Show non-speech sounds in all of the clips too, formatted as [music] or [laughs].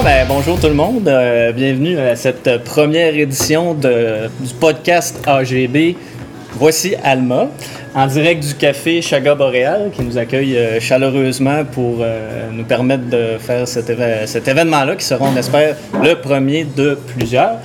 Bon, ben, bonjour tout le monde. Euh, bienvenue à cette première édition de, du podcast AGB. Voici Alma, en direct du café Chaga Boréal, qui nous accueille euh, chaleureusement pour euh, nous permettre de faire cet, éve- cet événement-là, qui sera, on espère, le premier de plusieurs.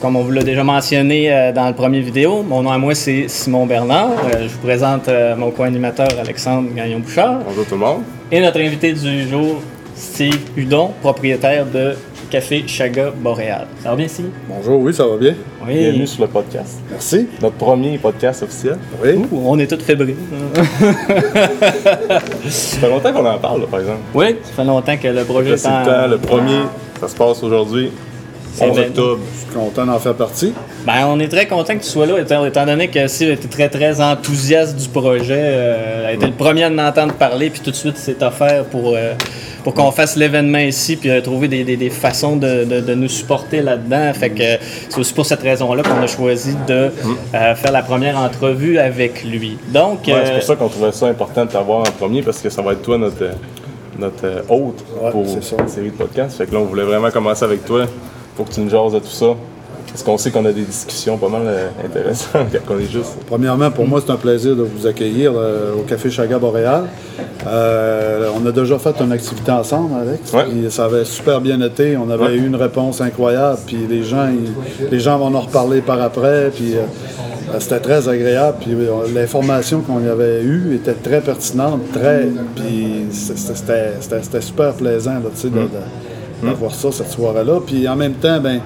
Comme on vous l'a déjà mentionné dans le premier vidéo, mon nom à moi c'est Simon Bernard. Je vous présente mon co-animateur Alexandre Gagnon-Bouchard. Bonjour tout le monde. Et notre invité du jour, Steve Hudon, propriétaire de Café Chaga Boréal. Ça va bien, Steve? Bonjour, oui, ça va bien. Oui. Bienvenue sur le podcast. Merci. Notre premier podcast officiel. Oui. Ouh, on est tous fébriles. [laughs] Ça fait longtemps qu'on en parle, là, par exemple. oui, ça fait longtemps que le projet c'est le en- temps, le premier, ça se passe aujourd'hui, 11 ben- octobre. Je suis content d'en faire partie. Ben, on est très content que tu sois là, étant, étant donné que Steve était très, très enthousiaste du projet. Euh, a été le premier à en entendre parler, puis tout de suite s'est offert pour, euh, pour qu'on fasse l'événement ici, puis euh, trouver des, des- des façons de, de- de nous supporter là-dedans. Fait que euh, c'est aussi pour cette raison-là qu'on a choisi de euh, faire la première entrevue avec lui. Donc, Ouais, c'est euh, pour ça qu'on trouvait ça important de t'avoir en premier, parce que ça va être toi notre, euh, notre euh, hôte Ouais, pour la série de podcasts. Fait que là, on voulait vraiment commencer avec toi pour que tu nous jases de tout ça. Parce qu'on sait qu'on a des discussions pas mal euh, intéressantes [laughs] quand on est juste. Premièrement, pour moi, c'est un plaisir de vous accueillir euh, au Café Chaga Boréal. Euh, on a déjà fait une activité ensemble, Alex. Ouais. Ça avait super bien été. On avait Ouais. eu une réponse incroyable. Puis les gens, ils- les gens vont en reparler par après. Puis c'était très agréable. Puis l'information qu'on y avait eue était très pertinente. Très, puis c'était- super plaisant là, tu sais, de- de- d'avoir ça cette soirée-là. Puis en même temps, ben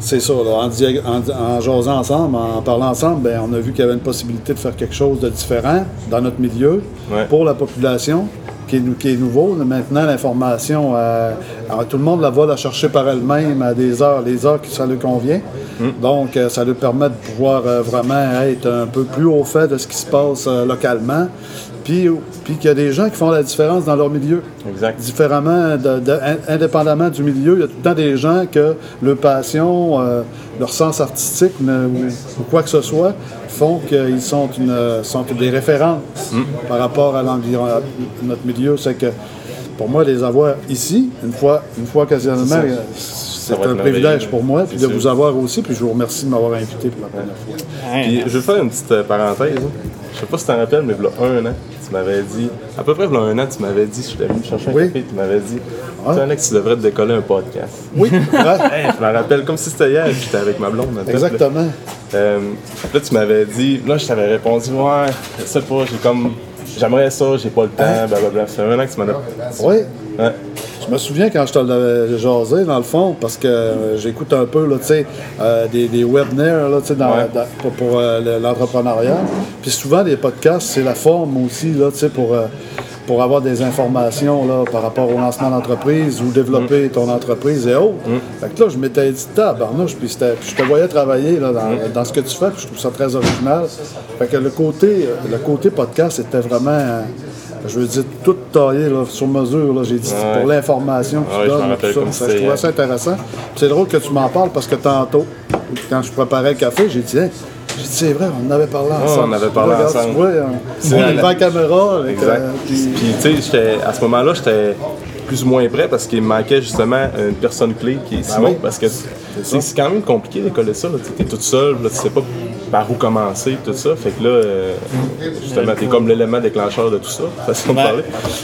c'est ça, là, en, en, en jasant ensemble, en parlant ensemble, ben, on a vu qu'il y avait une possibilité de faire quelque chose de différent dans notre milieu Ouais. pour la population qui est, nou- qui est nouveau. Maintenant, l'information, euh, tout le monde la va la chercher par elle-même à des heures, les heures qui ça lui convient. Donc, euh, ça lui permet de pouvoir euh, vraiment être un peu plus au fait de ce qui se passe localement. Puis, puis qu'il y a des gens qui font la différence dans leur milieu Exact. différemment, de- de- in- indépendamment du milieu, il y a tout le temps des gens que leur passion, euh, leur sens artistique ne- ou, ou quoi que ce soit font qu'ils sont, une, sont des références par rapport à notre milieu. C'est que pour moi, les avoir ici, une fois, une fois occasionnellement, c'est un privilège pour moi, puis de vous avoir aussi, puis je vous remercie de m'avoir invité pour la première fois. Puis je vais faire une petite euh, parenthèse. Je sais pas si tu t'en rappelles, mais il y a un an, tu m'avais dit, à peu près il y a un an, tu m'avais dit, je suis venu chercher un Oui. café, tu m'avais dit, Ouais. tu Alex, tu devrais te décoller un podcast. Oui, [laughs] Hey, je me rappelle comme si c'était hier, j'étais avec ma blonde. là. exactement. Euh, là, tu m'avais dit, là, je t'avais répondu, ouais, je sais pas, j'ai comme, j'aimerais ça, j'ai pas le temps, blablabla. Ça fait un an que tu m'en as. Oui. Ouais. Je me souviens quand je te l'avais jasé, dans le fond, parce que euh, j'écoute un peu, là, euh, des, des webinaires, là, tu sais, dans- Ouais. dans- pour, pour, euh, le- l'entrepreneuriat. Puis souvent, les podcasts, c'est la forme aussi, là, pour, pour avoir des informations, là, par rapport au lancement d'entreprise ou développer Mm. ton entreprise et autres. Fait que là, je m'étais dit, tabarnouche, puis puis je te voyais travailler, là, dans, Mm. dans ce que tu fais, puis je trouve ça très original. Fait que le côté, le côté podcast, c'était vraiment... je veux dire, tout taillé là, sur mesure. là. J'ai dit Ouais. pour l'information que tu je m'en donnes. rappelle tout ça. Ça, je trouvais hier. ça intéressant. C'est drôle que tu m'en parles parce que tantôt, quand je préparais le café, j'ai dit, Hey, j'ai dit, c'est vrai, on en avait parlé ensemble. on avait parlé Regarde, ensemble. Tu vois, on, est devant la caméra. avec, Exact. euh, puis- tu sais, à ce moment-là, j'étais plus ou moins prêt parce qu'il me manquait justement une personne clé qui est Simon. oui. Parce que c'est c'est quand même compliqué d'écoller ça. Tu es toute seule, tu sais pas par où commencer, tout ça. Fait que là, euh, justement, t'es comme l'élément déclencheur de tout ça, [laughs] façon de parler.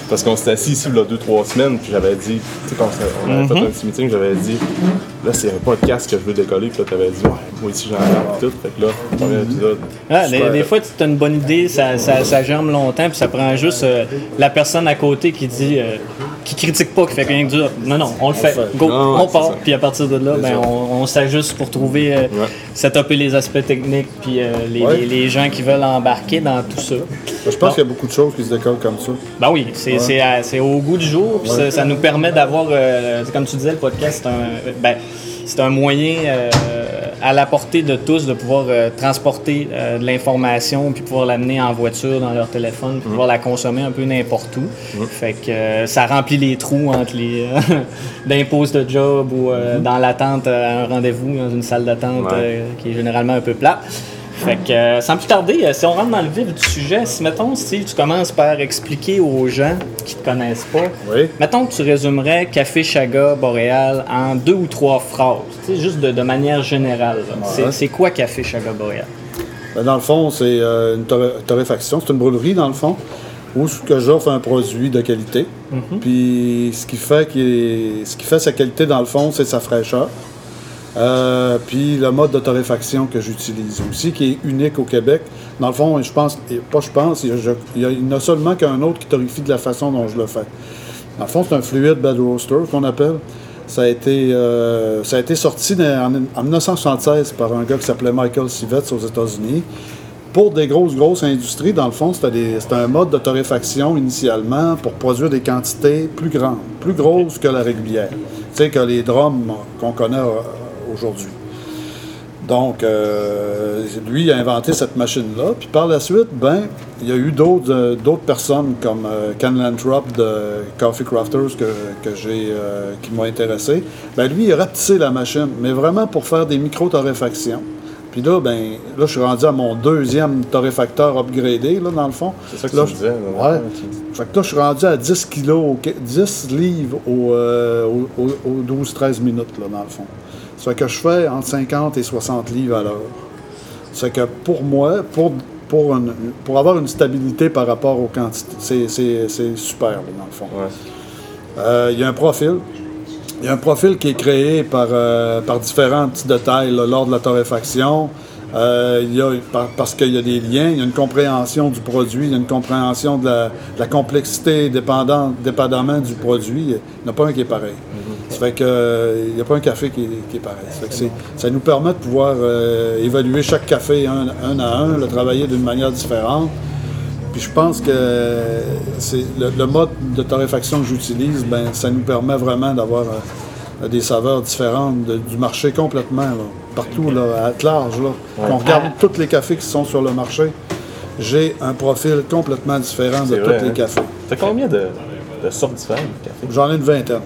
Parce qu'on s'était assis ici il y a deux, trois semaines, puis j'avais dit, tu sais, quand on avait fait un petit meeting, j'avais dit, là, c'est un podcast que je veux décoller, puis là, t'avais dit, ouais, moi aussi j'en ai tout. Fait que là, premier épisode. Ah, des, super. des fois, tu as une bonne idée, ça, ça, ça germe longtemps, puis ça prend juste euh, la personne à côté qui dit, euh, qui critique pas, qui fait rien que dire, non, non, on le fait, fait. go, Non, on part, puis à partir de là, ben, on, on s'ajuste pour trouver, euh, les aspects techniques, puis euh, les, Ouais. les- les gens qui veulent embarquer dans tout ça. Je pense qu'il y a beaucoup de choses qui se décollent comme ça. Ben oui, c'est au goût du jour, puis ça, ça nous permet d'avoir, comme tu disais, le podcast, c'est un, ben, c'est un moyen euh, à la portée de tous de pouvoir euh, transporter euh, de l'information, puis pouvoir l'amener en voiture, dans leur téléphone, puis pouvoir la consommer un peu n'importe où. Fait que ça remplit les trous entre les [laughs] d'impôts de job ou euh, dans l'attente à un rendez-vous dans une salle d'attente Ouais. qui est généralement un peu plate. Fait que, euh, sans plus tarder, euh, si on rentre dans le vif du sujet, si, mettons, si tu commences par expliquer aux gens qui te connaissent pas, Oui. mettons que tu résumerais Café Chaga Boréal en deux ou trois phrases, juste de, de manière générale. C'est- quoi Café Chaga Boréal? Ben, dans le fond, c'est euh, une torré- torréfaction. C'est une brûlerie, dans le fond, où ce que j'offre un produit de qualité. Puis ce qui, fait est- ce qui fait sa qualité, dans le fond, c'est sa fraîcheur. Euh, puis le mode de torréfaction que j'utilise aussi, qui est unique au Québec. Dans le fond, je pense, pas je pense, il y a, je- il y a- il y en a seulement qu'un autre qui torréfie de la façon dont je le fais. Dans le fond, c'est un fluide bed roaster qu'on appelle. Ça a été, euh, ça a été sorti en, en 1976 par un gars qui s'appelait Michael Sivets aux États-Unis. Pour des grosses, grosses industries, dans le fond, c'était un mode de torréfaction initialement pour produire des quantités plus grandes, plus grosses que la régulière. Tu sais, que les drums qu'on connaît euh, aujourd'hui. Donc, euh, lui, il a inventé cette machine-là. Puis par la suite, ben, il y a eu d'autres euh, d'autres personnes comme euh, Ken Lantrop de Coffee Crafters que, que j'ai, euh, qui m'ont intéressé. Ben, lui, il a rapetissé la machine, mais vraiment pour faire des micro-torréfactions. Puis là, ben, là, je suis rendu à mon deuxième torréfacteur upgradé, là, dans le fond. C'est ça que Là, tu disais. là, Ouais. Fait que là, je suis rendu à 10 kilos, au- 10 livres au, euh, au- au- aux 12-13 minutes, là, dans le fond. Fait que je fais entre 50 et 60 livres à l'heure. Fait que pour moi, pour, pour, une- pour avoir une stabilité par rapport aux quantités, c'est- super, là, dans le fond. Ouais. Euh, Il y a un profil. Il y a un profil qui est créé par, euh, par différents petits détails là, lors de la torréfaction. Euh, il y a, par- parce qu'il y a des liens, il y a une compréhension du produit, il y a une compréhension de la, de la complexité dépendant, dépendamment du produit. Il n'y en a pas un qui est pareil. Ça fait que, euh, il n'y a pas un café qui est, qui est pareil. Ça, fait que c'est- ça nous permet de pouvoir euh, évaluer chaque café un, un à un, le travailler d'une manière différente. Puis je pense que c'est le, le mode de torréfaction que j'utilise, ben ça nous permet vraiment d'avoir euh, des saveurs différentes de- du marché complètement, là. partout, là, à large. Là. Quand on regarde tous les cafés qui sont sur le marché, j'ai un profil complètement différent de tous les hein? cafés. T'as combien de, de sortes différentes de café? J'en ai une vingtaine.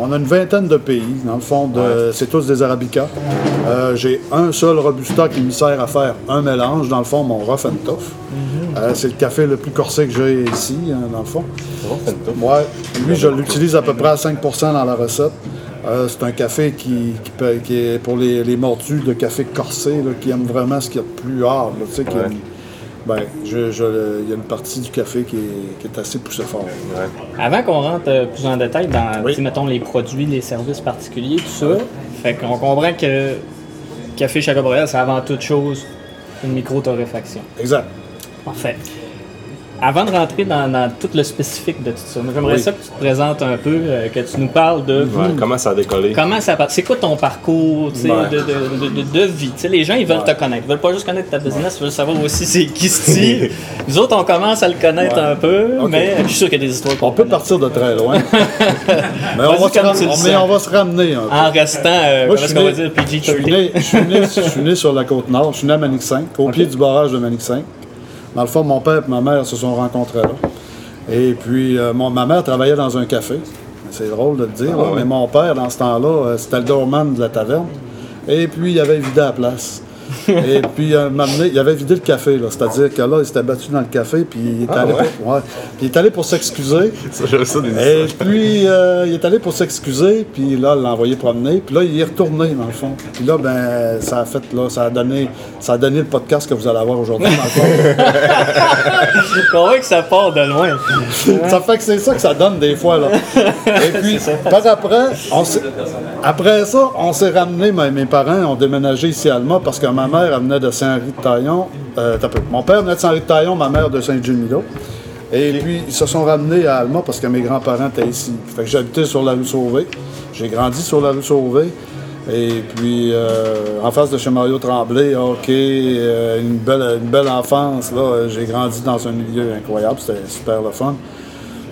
On a une vingtaine de pays, dans le fond, c'est tous des Arabicas. Euh, j'ai un seul Robusta qui me sert à faire un mélange, dans le fond, mon Rough and Tough. Euh, c'est le café le plus corsé que j'ai ici, hein, dans le fond. C'est bon, Fento. Moi, lui, je l'utilise à peu près à 5% dans la recette. Euh, c'est un café qui, qui peut- qui est pour les, les mordus de café corsé, là, qui aiment vraiment ce qu'il y a de plus hard. là, tu sais, qui Ouais. aiment- ben, je- je- il y a une partie du café qui est, qui est assez poussé fort. Ouais. Avant qu'on rentre euh, plus en détail dans, Oui. mettons, les produits, les services particuliers, tout ça, fait qu'on comprend que Café Boréal, c'est avant toute chose une micro-torréfaction. Exact. Parfait. Avant de rentrer dans, dans tout le spécifique de tout ça, j'aimerais Oui. ça que tu te présentes un peu, euh, que tu nous parles de Ouais, comment ça a décollé? comment ça part. C'est quoi ton parcours Ouais. de, de, de, de- vie? Les gens, ils veulent Ouais. te connaître. Ils veulent pas juste connaître ta business, ils veulent savoir aussi c'est qui [laughs] Steve. Nous autres, on commence à le connaître un peu, mais je suis sûr qu'il y a des histoires On peut partir de très loin. [laughs] mais, on va ram- mais on va se ramener un peu. En restant, euh, Moi, dire, je suis PG-13? né, je suis né- je suis né sur la côte nord. Je suis né à Manic 5, au pied du barrage de Manic 5. Dans le fond, mon père et ma mère se sont rencontrés là. Et puis, euh, mon- ma mère travaillait dans un café. C'est drôle de le dire, là, ouais. mais mon père, dans ce temps-là, euh, c'était le doorman de la taverne. Et puis, il avait vidé la place. Et puis, euh, m'a amené- il avait vidé le café, là. C'est-à-dire que là, il s'était battu dans le café, puis il est Ah, allé ouais? pour, ouais. Puis il est allé pour s'excuser. Ça, j'avais ça des Et puis, euh, il est allé pour s'excuser, puis là, il l'a envoyé promener, puis là, il est retourné, dans le fond. Puis là, ben, ça a fait, là, ça a donné, ça a donné le podcast que vous allez avoir aujourd'hui, dans le fond. [laughs] Je suis convaincu que ça part de loin. ça fait que c'est ça que ça donne des fois, là. Et puis, par après, on après ça, on s'est ramené, mes, mes parents ont déménagé ici à Alma, parce que ma mère, venait de Saint-Henri-de-Taillon. Euh. Mon père venait de Saint-Henri-de-Taillon, ma mère de Saint-Gilles-Milo. Et puis, ils se sont ramenés à Alma parce que mes grands-parents étaient ici. J'habitais sur la rue Sauvé. J'ai grandi sur la rue Sauvé. Et puis, euh, en face de chez Mario Tremblay, OK, euh, une, belle, une belle enfance. J'ai grandi dans un milieu incroyable. C'était super le fun.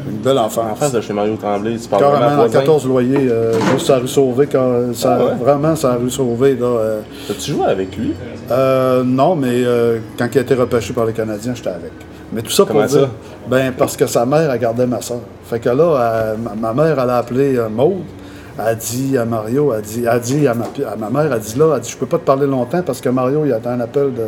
Une belle enfance. En face de chez Mario Tremblay, tu parles Carrément, à voisin. 14 loyers, euh, juste à rue Sauvé. quand- ça- Ah ouais? Vraiment, à rue Sauvé. Là, euh, T'as-tu joué avec lui? euh, non, mais euh, quand il a été repêché par les Canadiens, j'étais avec. Mais tout ça pour Comment dire. ça? Ben, parce que sa mère, elle gardait ma soeur. Fait que là, ma, mère, elle a appelé Maude. a dit à Mario, a dit, a dit à, ma, à ma mère, a dit là, elle dit, je peux pas te parler longtemps parce que Mario, il attend un appel de,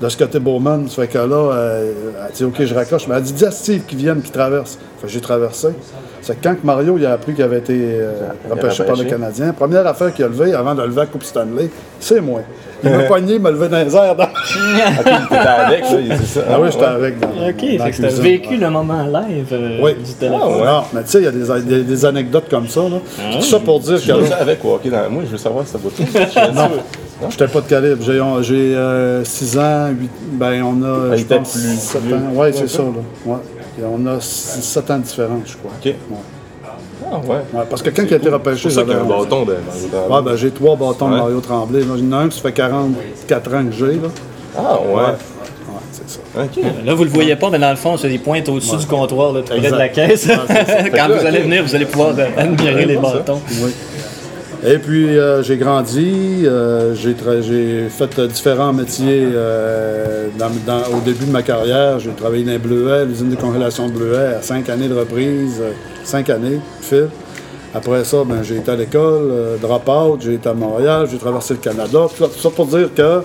de Scotty Bowman. Ça fait que là, euh, elle dit, OK, je raccroche. Mais elle dit, dis à Steve qui vienne, qui traverse. Fait que j'ai traversé. C'est quand que Mario il a appris qu'il avait été euh, repêché par le. Canadien, première affaire qu'il a levée avant de lever la Coupe Stanley, c'est moi. Il m'a [laughs] poigné, il m'a levé dans les airs. dans- [laughs] avec, là, c'est ça. Ah oui, j'étais ouais. avec. Dans, Ok, dans fait que t'as vécu ouais. le moment live euh, Oui. du téléphone. Ah ouais. Non, mais tu sais, il y a des, des- des anecdotes comme ça. Là. Ah Tout ça pour dire Tu que avec ou ok dans moi, je veux savoir si ça vaut tout. [laughs] Non. j'étais pas de calibre. J'ai 6 ans, 8, ben on a, Ah, il je était pense, plus 7 vieux. ans. Oui, Ouais, c'est ça. ça. Là. Ouais. Et on a 7 ans de différence, je crois. Ok. Ouais. Ah ouais. Ouais, parce que quand il a été repêché, y a un j'avais- bâton de Mario Tremblay. Ouais, ben, j'ai trois bâtons de. Mario Tremblay. là. J'en ai un, ça fait 44 ans que j'ai. Là. Ah ouais. Ouais, c'est ça. Ok. Là, vous le voyez pas, mais dans le fond, c'est des pointes au-dessus du comptoir, là, près de la caisse. [laughs] Quand vous allez venir, vous allez pouvoir euh, admirer les bâtons. Oui. Et puis, euh, j'ai grandi, euh, j'ai fait euh, différents métiers euh, dans- dans- au début de ma carrière. J'ai travaillé dans les Bleuets, l'usine de congélation de Bleuets, à cinq années de reprise, cinq années, fil. Après ça, ben, j'ai été à l'école, drop-out, j'ai été à Montréal, j'ai traversé le Canada. Tout ça, tout ça pour dire que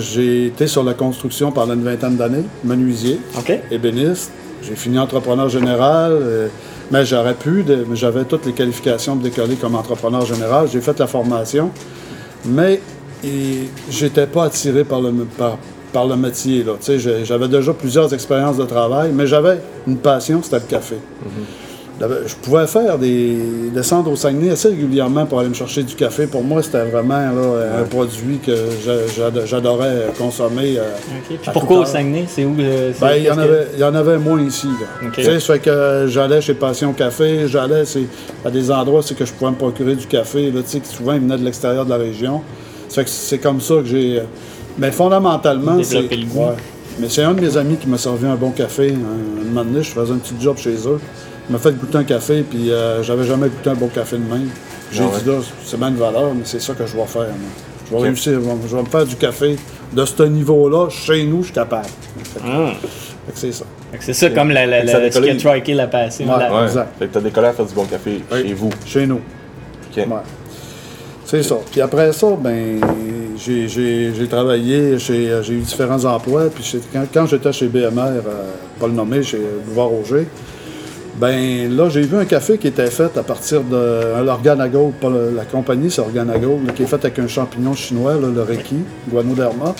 j'ai été sur la construction pendant une vingtaine d'années, menuisier ébéniste. J'ai fini entrepreneur général, mais j'aurais pu, j'avais toutes les qualifications de décoller comme entrepreneur général. J'ai fait la formation, mais j'étais pas attiré par le, par, le métier. J'avais déjà plusieurs expériences de travail, mais j'avais une passion, c'était le café. J'avais- Je pouvais faire des descendre au Saguenay assez régulièrement pour aller me chercher du café. Pour moi, c'était vraiment là, un produit que j'a- j'ad- j'adorais consommer. euh. Puis pourquoi au. Saguenay? C'est où? euh, c'est- Ben, il y, en qu'est-ce que- avait, il y en avait moins ici. Là. Ok. Tu sais, ça fait que j'allais chez Passion Café, j'allais à des endroits c'est que je pouvais me procurer du café. Là, tu sais, que souvent, ils venaient de l'extérieur de la région. C'est comme ça que j'ai. Mais fondamentalement, c'est. Le ouais. Mais c'est un de mes amis qui m'a servi un bon café. Un, un moment donné, je faisais un petit job chez eux. Il m'a fait goûter un café, puis euh, j'avais jamais goûté un bon café de même. J'ai Ah ouais? dit là, c'est une valeur, mais c'est ça que je vais faire. moi. Je vais réussir, je vais- me faire du café de ce niveau-là. Chez nous, je suis capable. Ah. Fait que c'est ça. C'est ça comme la, la, la- ce qui a décolle. triqué la passion. Ouais. Ouais. Exact. Fait que t'as décollé à faire du bon café Oui. chez vous. Chez nous. Ouais. C'est ça. Puis après ça, ben, j'ai- j'ai j'ai travaillé, euh, j'ai eu différents emplois. Puis quand, quand j'étais chez BMR, euh, pas le nommer, chez Boulevard Roger, ben là, j'ai vu un café qui était fait à partir de l'organagold, pas le- la compagnie, c'est organagold, là, qui est fait avec un champignon chinois, là, le reiki, guanoderma.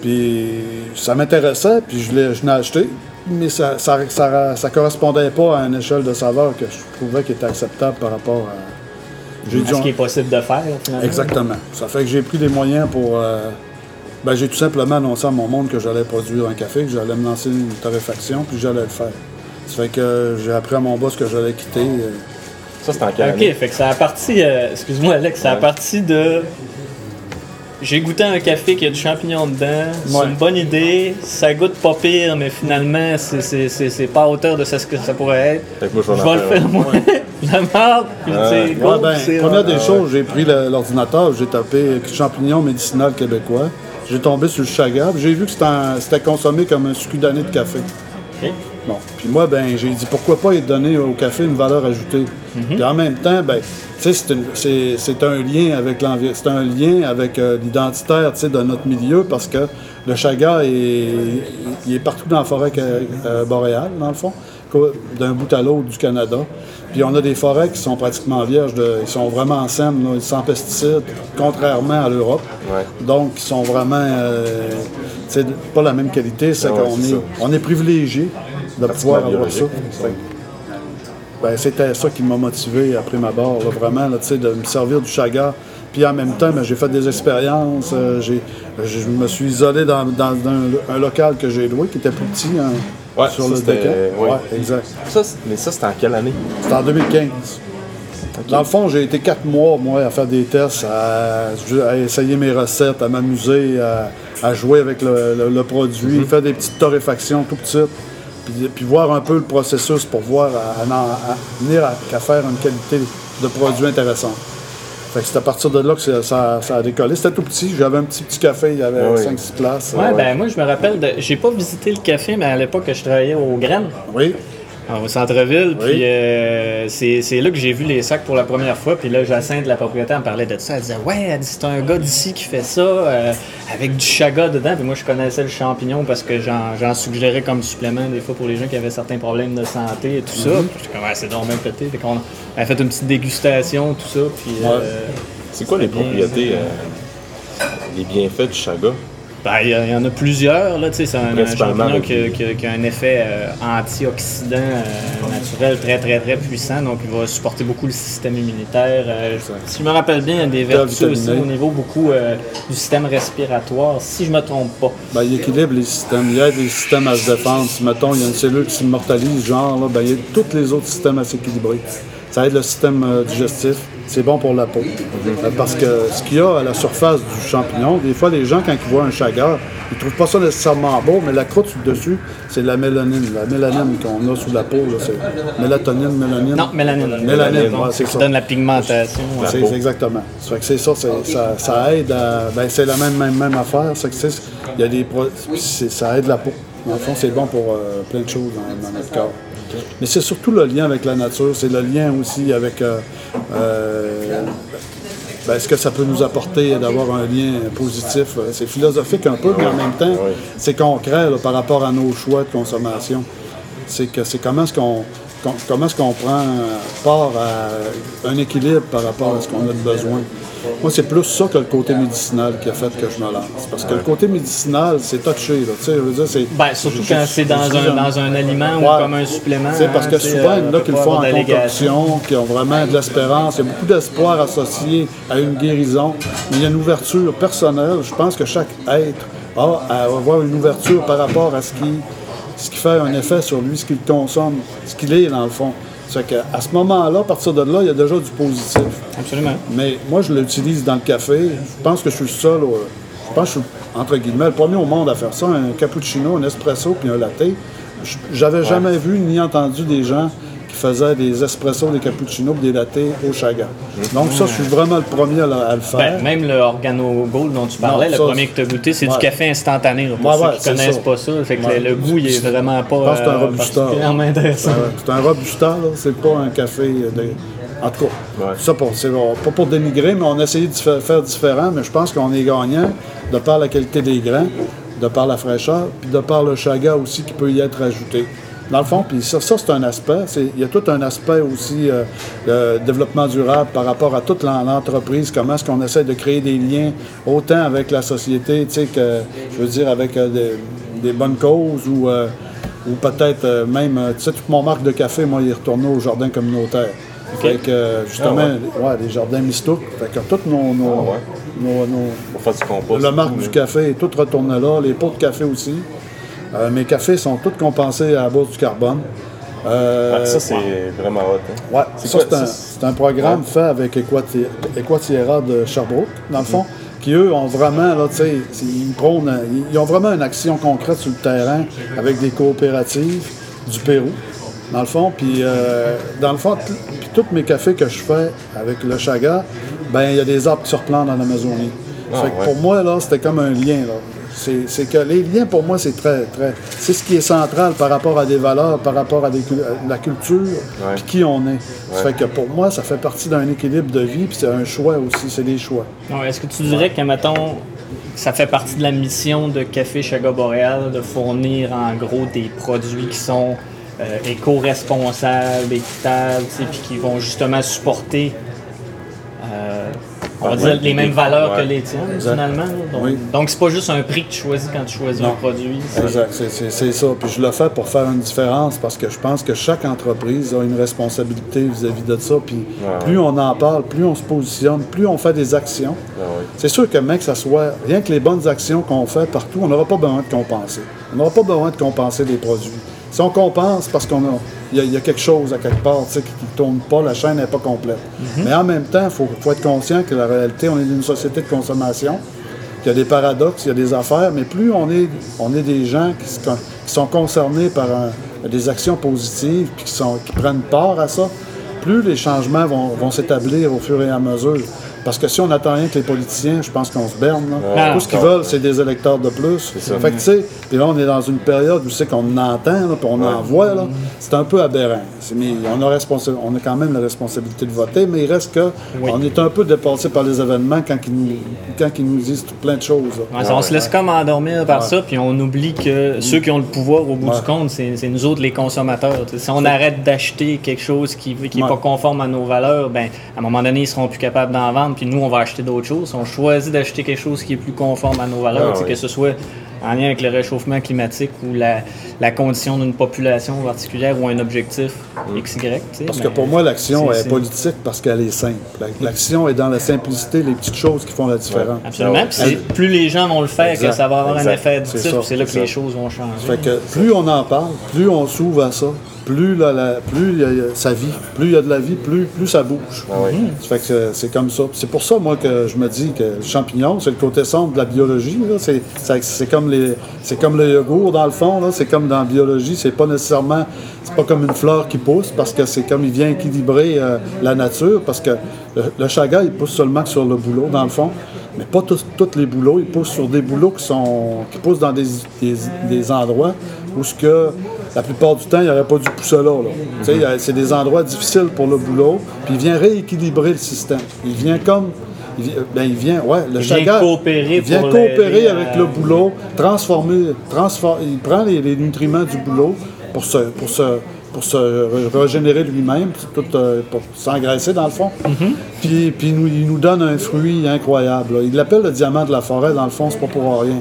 Puis ça m'intéressait, puis je l'ai je l'ai acheté, mais ça ça, ça, ça correspondait pas à une échelle de saveur que je trouvais qui était acceptable par rapport à. J'ai à ce qui est possible de faire, finalement. Exactement. Ça fait que j'ai pris des moyens pour. euh, ben, j'ai tout simplement annoncé à mon monde que j'allais produire un café, que j'allais me lancer une torréfaction, puis j'allais le faire. Ça fait que j'ai appris à mon boss que j'allais quitter. euh, Ça, c'était en quelle Ok, fait que ça a parti, euh, excuse-moi Alex, ça a Ouais. parti de. J'ai goûté un café qui a du champignon dedans, c'est Ouais. une bonne idée, ça goûte pas pire, mais finalement, c'est- c'est c'est- c'est pas à hauteur de ce que ça pourrait être. Fait que moi, je vais Je en vais le faire moi. [laughs] La merde, puis Ouais. c'est Ouais, go, ben, c'est- première des ouais. choses, j'ai pris le- l'ordinateur, j'ai tapé champignon médicinal québécois. J'ai tombé sur le chaga, puis j'ai vu que c'était un- c'était consommé comme un sucre d'année de café. Bon, puis moi, ben, j'ai dit pourquoi pas donner au café une valeur ajoutée? Puis en même temps, ben, tu sais, c'est une- c'est c'est un lien avec c'est un lien avec euh, l'identitaire, tu sais, de notre milieu parce que le chaga est, il est partout dans la forêt euh, boréale, dans le fond, d'un bout à l'autre du Canada. Puis on a des forêts qui sont pratiquement vierges, de, ils sont vraiment en sème, sans pesticides, contrairement à l'Europe. Ouais. Donc, ils sont vraiment, euh, tu sais, pas la même qualité. C'est Ah ouais, qu'on c'est est, on est privilégié de pouvoir avoir ça. ben, c'était ça qui m'a motivé après ma barre, là, vraiment, là, de me servir du chaga. Puis en même temps, ben, j'ai fait des expériences. euh, j'ai, je me suis isolé dans, dans un, un local que j'ai loué, qui était plus petit, hein, Ouais, sur le décan. ouais. Ouais, exact. Ça, mais ça, c'était en quelle année? C'était en 2015. Dans le fond, j'ai été quatre mois, moi, à faire des tests, à, à essayer mes recettes, à m'amuser, à, à jouer avec le, le- le produit, Mhm. faire des petites torréfactions tout petites, puis, puis voir un peu le processus pour voir à, à- venir à, faire une qualité de produit intéressante. Fait que c'est à partir de là que ça, ça- ça a décollé. C'était tout petit, j'avais un petit petit café, il y avait oui. 5-6 places. Ouais, ben moi je me rappelle, de... j'ai pas visité le café, mais à l'époque que je travaillais au Graines, Oui, au centre-ville. Oui. Puis euh, c'est là que j'ai vu les sacs pour la première fois. Puis là, Jacinthe, la propriétaire, me parlait de ça. Elle disait Ouais, c'est un gars d'ici qui fait ça, euh, avec du chaga dedans. Puis moi, je connaissais le champignon parce que j'en suggérais comme supplément des fois pour les gens qui avaient certains problèmes de santé et tout ça. Mhm. Puis comme c'est donc bien pété. Fait qu'on a fait une petite dégustation, tout ça. Puis. euh, C'est quoi les propriétés, les bienfaits du chaga? Ben, il y, a- y en a plusieurs. Là, tu sais, c'est un, un champignon qui, a- les- qui a- qui a un effet euh, antioxydant euh, naturel très, très, très puissant. Donc, il va supporter beaucoup le système immunitaire. Euh, si je me rappelle bien, il y a des vertus aussi au niveau beaucoup du système respiratoire, si je me trompe pas. Ben, il équilibre les systèmes, il aide les systèmes à se défendre. Si, mettons, il y a une cellule qui s'immortalise, genre, là, ben, il aide tous les autres systèmes à s'équilibrer. Ça aide le système digestif. C'est bon pour la peau. Parce que ce qu'il y a à la surface du champignon, des fois, les gens, quand ils voient un chaga, ils trouvent pas ça nécessairement beau, mais la croûte sur le dessus, c'est la mélanine. La mélanine qu'on a sous la peau, là, c'est mélatonine, mélanine. Non, mélanine. Mélanine, ouais, c'est qui ça. donne la pigmentation. La C'est peau. exactement. Ça fait que c'est ça, c'est- ça, ça aide à. Ben, c'est la même, même, même affaire. C'est que c'est- y a des pro- c'est- ça aide la peau. Dans le fond, c'est bon pour euh, plein de choses dans, dans notre corps. Mais c'est surtout le lien avec la nature, c'est le lien aussi avec euh, euh, ben, ce que ça peut nous apporter d'avoir un lien positif? C'est philosophique un peu, mais en même temps, c'est concret là, par rapport à nos choix de consommation. C'est que c'est comment est-ce qu'on comment est-ce qu'on prend part à un équilibre par rapport à ce qu'on a de besoin? Moi, c'est plus ça que le côté médicinal qui a fait que je me lance. Parce que le côté médicinal, c'est touché. Là. Tu sais, je veux dire, c'est, Ben, surtout quand c'est dans un, dans un aliment ou comme un supplément. Tu sais, parce que souvent, il y en euh, a qui le font en concoction, qui ont vraiment de l'espérance. Il y a beaucoup d'espoir associé à une guérison. Mais il y a une ouverture personnelle. Je pense que chaque être a à avoir une ouverture par rapport à ce qui, ce qui fait un effet sur lui, ce qu'il consomme, ce qu'il est dans le fond. C'est qu'à à ce moment-là, à partir de là, il y a déjà du positif. Absolument. Mais moi, je l'utilise dans le café. Je pense que je suis le seul, je pense que je suis, entre guillemets, le premier au monde à faire ça, un cappuccino, un espresso puis un latte. Je- J'avais jamais vu ni entendu des gens qui faisaient des espressos, des cappuccinos des lattés au chaga. Donc ça, je suis vraiment le premier à, le- à le faire. Ben, même le Organo Gold dont tu parlais, Non, le premier que tu as goûté, c'est ouais. du café instantané. là, pour Ouais, ceux ouais, qui c'est connaissent ça. pas ça. Fait que Ouais. le, le goût, il est vraiment pas Je pense que c'est un euh, robusta. intéressant. C'est un robusta, c'est pas un café de... En tout cas, Ouais. ça pour, c'est pas pour dénigrer, mais on a essayé de fa- faire différent, mais je pense qu'on est gagnant de par la qualité des grains, de par la fraîcheur, puis de par le chaga aussi qui peut y être ajouté. Dans le fond, puis ça, ça c'est un aspect. Il y a tout un aspect aussi euh, de développement durable par rapport à toute l'en- l'entreprise, comment est-ce qu'on essaie de créer des liens autant avec la société, tu sais, que, je veux dire, avec euh, des, des bonnes causes ou... euh, ou peut-être euh, même, euh, tu sais, toute mon marque de café, moi, il est retourné au jardin communautaire. Fait que, euh, justement, Ah ouais. les jardins Mistouk. Fait que tous nos, nos, Ah ouais. nos- nos- et marque tout, du café est toute retournée là, les pots de café aussi. Euh, mes cafés sont tous compensés à la base du carbone. Euh, Ah, ça, c'est vraiment hot. hein. Ouais, C'est ça, c'est un, programme fait avec Equati- Equatiera de Sherbrooke, dans le fond, qui eux ont vraiment, là, tu sais, ils prônent, ils- ont vraiment une action concrète sur le terrain avec des coopératives du Pérou, dans le fond. Puis, euh, dans le fond, tous mes cafés que je fais avec le Chaga, ben il y a des arbres qui se replantent dans l'Amazonie. Ah, Fait que ouais. pour moi, là, c'était comme un lien, là. C'est que les liens, pour moi, c'est très, très... C'est ce qui est central par rapport à des valeurs, par rapport à, des à la culture, puis qui on est. Ça fait que pour moi, ça fait partie d'un équilibre de vie, puis c'est un choix aussi, c'est des choix. Ouais, Est-ce que tu dirais que, mettons, ça fait partie de la mission de Café Chaga Boréal de fournir en gros des produits qui sont euh, éco-responsables, équitables, puis qui vont justement supporter euh, on va dire les mêmes valeurs que les tiennes, finalement. Donc, Oui. donc c'est pas juste un prix que tu choisis quand tu choisis un produit. c'est- Exact, c'est- c'est c'est ça. Puis je le fais pour faire une différence parce que je pense que chaque entreprise a une responsabilité vis-à-vis de ça. Puis plus on en parle, plus on se positionne, plus on fait des actions. Ah. C'est sûr que, mec, ça soit rien que les bonnes actions qu'on fait partout, on n'aura pas besoin de compenser. On n'aura pas besoin de compenser des produits. Si on compense parce qu'on a, il y, a- il y a quelque chose à quelque part, qui ne tourne pas, la chaîne n'est pas complète. Mais en même temps, il faut, faut être conscient que la réalité, on est une société de consommation, qu'il y a des paradoxes, il y a des affaires, mais plus on est, on est des gens qui, sont concernés par un- des actions positives, puis qui, sont, qui prennent part à ça, plus les changements vont, vont s'établir au fur et à mesure. Parce que si on n'attend rien que les politiciens, je pense qu'on se berne. là. Ouais. Tout ce qu'ils veulent, c'est des électeurs de plus. ça. Fait que, tu sais, puis là, on est dans une période où c'est qu'on en entend, là, puis on en voit. là. C'est un peu aberrant. Mais on a, responsa- on a quand même la responsabilité de voter, mais il reste que on est un peu dépassé par les événements quand ils nous, quand ils nous disent tout plein de choses. Ouais, on se laisse comme endormir par ça, puis on oublie que ceux qui ont le pouvoir au bout Ouais. du compte, c'est c'est nous autres les consommateurs. T'sais, Si on arrête d'acheter quelque chose qui n'est Ouais. pas conforme à nos valeurs, ben à un moment donné, ils seront plus capables d'en vendre, puis nous, on va acheter d'autres choses. Si on choisit d'acheter quelque chose qui est plus conforme à nos valeurs, Ah, oui. que ce soit en lien avec le réchauffement climatique ou la, la condition d'une population particulière ou un objectif XY. t'sais, Parce que pour moi, l'action est politique parce qu'elle est simple. La- L'action est dans la simplicité, les petites choses qui font la différence. Absolument. Puis Elle- plus les gens vont le faire, Exact. que ça va avoir un effet C'est additif, c'est là que les choses vont changer. Fait que plus on en parle, plus on s'ouvre à ça, plus, la- la- plus il y a- ça vit, plus il y a de la vie, plus, plus ça bouge. Ah oui. Ça fait que c'est- comme ça. C'est pour ça, moi, que je me dis que le champignon, c'est le côté sombre de la biologie. c'est comme, c'est comme le yogourt, dans le fond. C'est comme dans la biologie. C'est pas nécessairement... C'est pas comme une fleur qui pousse, parce que c'est comme il vient équilibrer euh, la nature, parce que le, le chaga, il pousse seulement sur le boulot, dans le fond. Mais pas tous les boulots. Il pousse sur des boulots qui, sont, qui poussent dans des, des, endroits où ce que la plupart du temps, il n'aurait pas dû pousser là. C'est des endroits difficiles pour le boulot, puis il vient rééquilibrer le système. Il vient comme. Il vient, ben, il vient, ouais, le Il vient chaga, coopérer il vient pour coopérer avec le boulot, transformer, transfor- il prend les, les nutriments du boulot pour se, pour se, pour se re- régénérer lui-même, tout, euh, pour s'engraisser dans le fond. Mm-hmm. Puis, puis il nous, il nous donne un fruit incroyable. là. Il l'appelle le diamant de la forêt, dans le fond, c'est pas pour rien.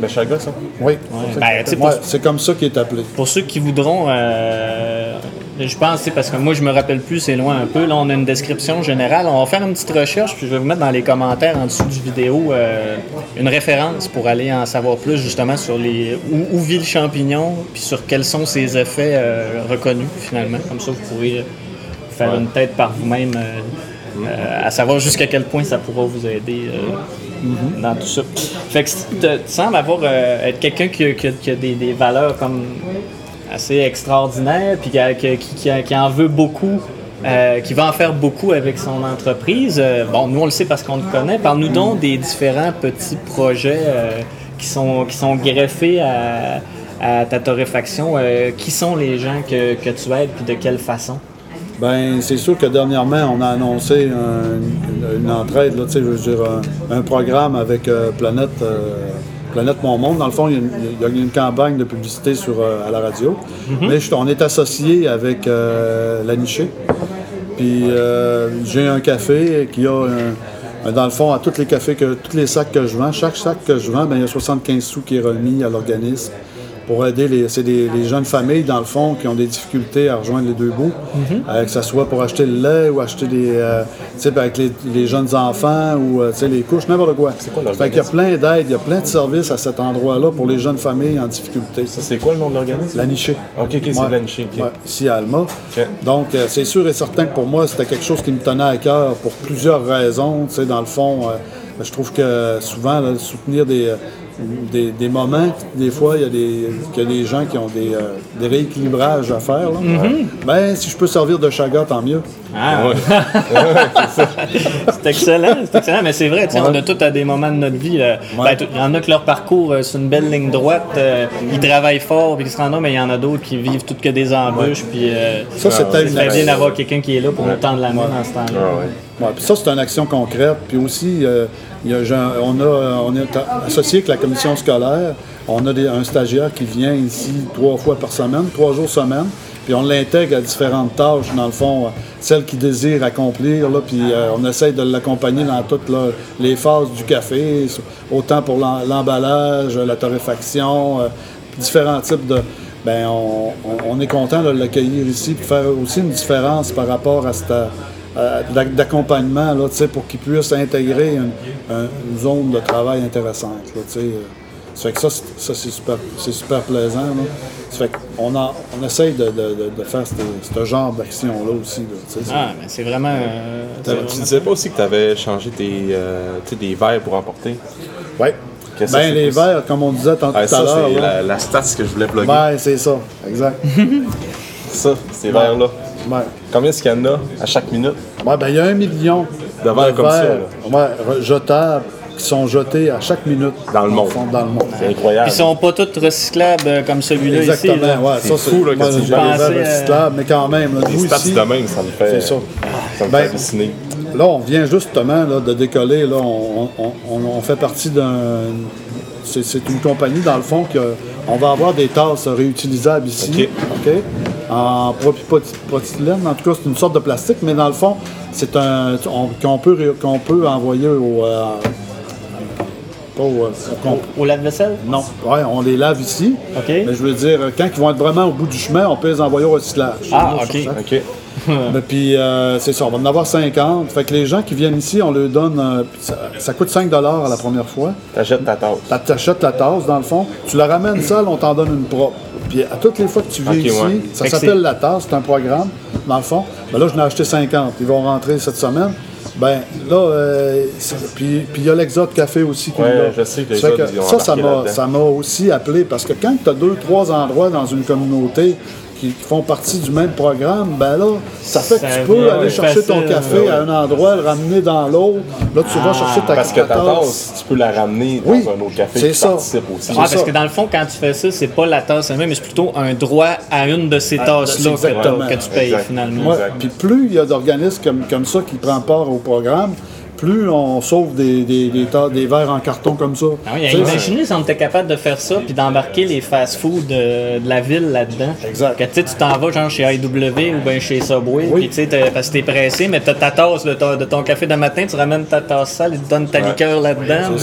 Ben, chaga, ça. Oui, Ben, pour- c'est comme ça qu'il est appelé. Pour ceux qui voudront, euh, je pense, c'est parce que moi je me rappelle plus, c'est loin un peu. Là, on a une description générale. On va faire une petite recherche, puis je vais vous mettre dans les commentaires en dessous du vidéo euh, une référence pour aller en savoir plus justement sur les où, où vit le champignon, puis sur quels sont ses effets euh, reconnus finalement. Comme ça, vous pourrez faire une tête par vous-même. euh, euh, à savoir jusqu'à quel point ça pourra vous aider euh, dans tout ça. Fait que tu tu sembles avoir euh, être quelqu'un qui, a- qui a- qui a des, des valeurs comme assez extraordinaires, puis qui, en veut beaucoup, euh, qui va en faire beaucoup avec son entreprise. Euh, bon, nous on le sait parce qu'on le connaît. Parle-nous donc des différents petits projets euh, qui sont qui sont greffés à, ta torréfaction. Qui sont les gens que, tu aides, puis de quelle façon? Ben, c'est sûr que dernièrement, on a annoncé un- une, entraide, là, je veux dire, un, programme avec Planète, Planète Mon Monde. Dans le fond, il y a une, il y a une campagne de publicité sur, euh, à la radio. Mais je- on est associé avec euh, La Nichée. Puis euh, j'ai un café qui a un, un- dans le fond, à tous les cafés, que, tous les sacs que je vends, chaque sac que je vends, ben, il y a 75 sous qui est remis à l'organisme pour aider les, c'est des, les jeunes familles, dans le fond, qui ont des difficultés à rejoindre les deux bouts, Euh, que ce soit pour acheter le lait ou acheter des, euh, tu sais, avec les, les jeunes enfants ou euh, tu sais, les couches, n'importe quoi. quoi Fait qu'il y a plein d'aides, il y a plein de services à cet endroit-là pour les jeunes familles en difficulté. C'est quoi le nom de l'organisme? La nichée. Ok, ok, c'est Ouais. la nichée. ok. Ouais, ici à Alma. Donc, euh, c'est sûr et certain que pour moi, c'était quelque chose qui me tenait à cœur pour plusieurs raisons. Tu sais, dans le fond, euh, je trouve que souvent, là, soutenir des, euh, des, des moments, des fois, il y, a des, y a des gens qui ont des, euh, des rééquilibrages à faire. là. Ben, si je peux servir de chaga, tant mieux. Ah, [laughs] c'est excellent, c'est excellent, mais c'est vrai, tu sais, on a tout à des moments de notre vie. là. Ben, Il y en a que leur parcours, euh, c'est une belle ligne droite, euh, ils travaillent fort, puis ils se rendent là, mais il y en a d'autres qui vivent tout que des embûches, puis euh, Ça, c'est très bien d'avoir quelqu'un qui est là pour nous tendre la main dans ce temps-là. Ah, ouais. Ouais, puis ça, c'est une action concrète. Puis aussi, euh, on, est associé avec la commission scolaire. On a un stagiaire qui vient ici trois fois par semaine, trois jours semaine. Puis on l'intègre à différentes tâches, dans le fond, euh, celles qu'il désire accomplir. Là, puis euh, on essaye de l'accompagner dans toutes les phases du café, autant pour l'em- l'emballage, la torréfaction, euh, différents types de. On- on est content de l'accueillir ici, puis faire aussi une différence par rapport à cette, euh, d'ac- d'accompagnement, là, tu sais, pour qu'ils puissent intégrer une, un- une zone de travail intéressante. Là, tu sais, euh. ça fait que ça, c'est- ça, c'est super, c'est super plaisant. Là. Ça fait qu'on en- on essaye de, de- de- de faire ce- genre d'action-là aussi. Là, Ah, mais c'est vraiment. euh, c'est Tu vraiment- disais pas aussi que tu avais changé tes, euh, tu sais, des verres pour emporter? Ça, Ben, les plus- verres, comme on disait tant- Ah, tout à ça, l'heure. c'est la, la stats que je voulais plugger. Ben, c'est ça, exact. [laughs] Ça, ces verres-là. Ouais. Combien est-ce qu'il y en a à chaque minute? Ouais, ben, il y a un million De verre comme ça, ouais, jetables qui sont jetés à chaque minute. Dans le monde. fond, Dans le monde. C'est incroyable. Ils sont pas tous recyclables euh, comme celui-là ici. Exactement, ouais. C'est fou, là, quand tu des verres euh, recyclables, mais quand même, là, Les nous ici, de même, ça me fait, c'est ça. ça me Ben, fait halluciner. Là, on vient justement là, de décoller. Là, on, on- on- on fait partie d'un. C'est, une compagnie, dans le fond, que on va avoir des tasses réutilisables ici. OK. OK? En propylène, en tout cas, c'est une sorte de plastique, mais dans le fond, c'est un. on- qu'on, peut, qu'on peut envoyer au. euh, pas au- qu'on- Au lave-vaisselle? non, ouais, on les lave ici. OK. Mais je veux dire, quand ils vont être vraiment au bout du chemin, on peut les envoyer au recyclage. Ah, OK. OK. Mais puis, euh, c'est ça, on va en avoir 50. Fait que les gens qui viennent ici, on leur donne. euh, ça, ça coûte 5 à la première fois. T'achètes ta tasse. Tu achètes la tasse, dans le fond. Tu la ramènes seule, on t'en donne une propre. Puis à toutes les fois que tu viens ici, ouais. ça que s'appelle la tasse, c'est un programme, dans le fond. Ben là, je n'ai acheté 50. Ils vont rentrer cette semaine. Ben là, euh, puis puis il y a l'Exode Café aussi qui Ouais, est là. je sais que ont Ça, ça m'a aussi appelé parce que quand tu as deux, trois endroits dans une communauté qui, qui font partie du même programme, ben là, ça fait que Ça tu peux aller chercher ton café ouais. à un endroit, le ramener dans l'autre. Là, tu vas chercher ta, Parce que ta tasse. tu peux la ramener dans Oui, un autre café c'est qui ça. participe aussi. Ah, parce ça. que dans le fond, quand tu fais ça, c'est pas la tasse elle-même, mais c'est plutôt un droit à une de ces tasses-là que, tu payes Exact. finalement. Puis plus il y a d'organismes comme, comme ça qui prennent part au programme, plus on sauve des, des, des, tas- des verres en carton comme ça. Ah oui, imaginez si on était capable de faire ça puis d'embarquer les fast-food de, de la ville là-dedans. Exact. Que tu t'en vas genre chez IW ou bien chez Subway, Oui. puis parce que t'es pressé, mais t'as ta tasse de, ton café de matin, tu ramènes ta tasse sale, ils te donnent ta liqueur là-dedans.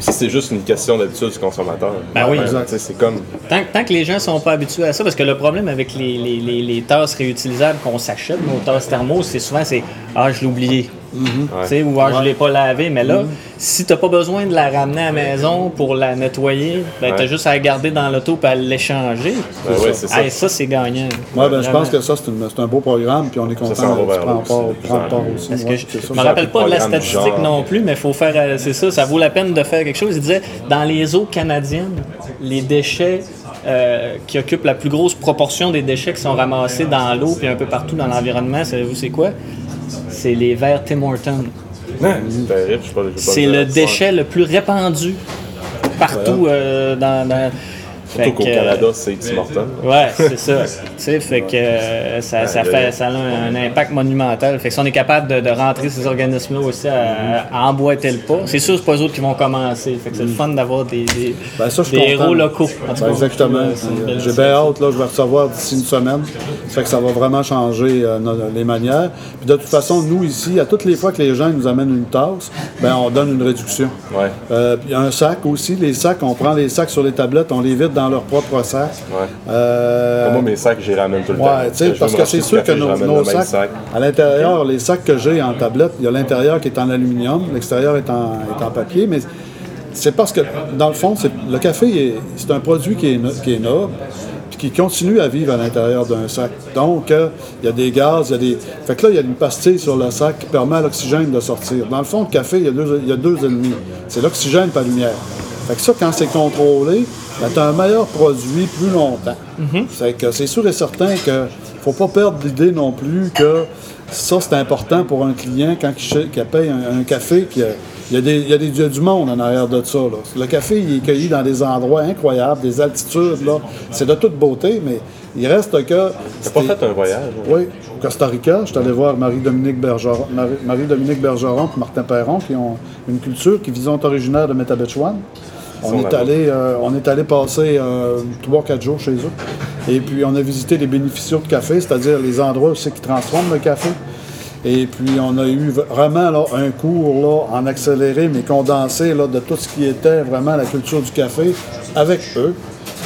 Ça, c'est juste une question d'habitude du consommateur. Ben oui. Exact. C'est comme. Tant, tant que les gens sont pas habitués à ça, parce que le problème avec les, les, les, les tasses réutilisables qu'on s'achète, nos tasses thermos, c'est souvent c'est Ah, je l'ai oublié. Tu sais, Ou Ah, je l'ai pas lavé. Mais là, si t'as pas besoin de la ramener à la maison pour la nettoyer, ben, t'as juste à la garder dans l'auto et à l'échanger. Ben ça. Hey, ça, c'est gagnant. Ouais, ben, je pense que ça, c'est, un beau programme, puis on est content Ça s'en va prendre part, aussi. Parce ouais, que je c'est ça. je me rappelle pas de la statistique genre. non plus, mais il faut faire. euh, C'est ça, ça vaut la peine de faire quelque chose. Il disait dans les eaux canadiennes, les déchets euh, qui occupent la plus grosse proportion des déchets qui sont ramassés dans l'eau puis un peu partout dans l'environnement, savez-vous c'est quoi? C'est les verres Tim Hortons. Non, c'est le déchet le plus répandu partout euh, dans. dans- Surtout qu'au que, euh, Canada, c'est Tim Hortons. Ouais, c'est ça. Fait que euh, ça, ça, fait, ça a un impact monumental. Fait que si on est capable de, de rentrer ces organismes-là aussi à, à emboîter le pas, c'est sûr que c'est pas eux autres qui vont commencer. Fait que c'est le fun d'avoir des, des, Ben, ça, des héros locaux. En tout Ben, exactement. J'ai bien hâte, là, je vais recevoir d'ici une semaine. Ça fait que ça va vraiment changer euh, les manières. Puis de toute façon, nous ici, à toutes les fois que les gens nous amènent une tasse, ben on donne une réduction. Ouais. Euh, puis un sac aussi, les sacs, on prend les sacs sur les tablettes, on les vide dans leur propre sac. Ouais. Euh, Moi, mes sacs, j'y ramène tout le temps. Ouais, tu sais, Je parce que c'est sûr que nos, sacs, sac. à l'intérieur, les sacs que j'ai en tablette, il y a l'intérieur qui est en aluminium, l'extérieur est en, est en papier, mais c'est parce que, dans le fond, le café, est- c'est un produit qui est, qui est noble, puis qui continue à vivre à l'intérieur d'un sac. Donc, euh, il y a des gaz, il y a des... Fait que là, il y a une pastille sur le sac qui permet à l'oxygène de sortir. Dans le fond, le café, il y a deux, il y a deux ennemis. C'est l'oxygène et la lumière. Fait que ça, quand c'est contrôlé, ben, tu as un meilleur produit plus longtemps. Fait que c'est sûr et certain que faut pas perdre l'idée non plus que ça, c'est important pour un client quand il, qu'il paye un, un café. qu'il y a- Il y, a des, il, y a des, il y a du monde en arrière de ça. là. Le café, il est cueilli dans des endroits incroyables, des altitudes. là. C'est de toute beauté, mais il reste que. T'as pas fait un voyage? hein? Oui, au Costa Rica, je suis allé voir Marie-Dominique Bergeron, Marie- Marie-Dominique Bergeron et Martin Perron qui ont une culture qui sont originaires de Métabetchouan. On sont est, allé, euh, on est allé passer euh, 3-4 jours chez eux. Et puis, on a visité les bénéficiaires de café, c'est-à-dire les endroits où c'est qui transforment le café. Et puis, on a eu vraiment là, un cours là, en accéléré, mais condensé là, de tout ce qui était vraiment la culture du café avec eux.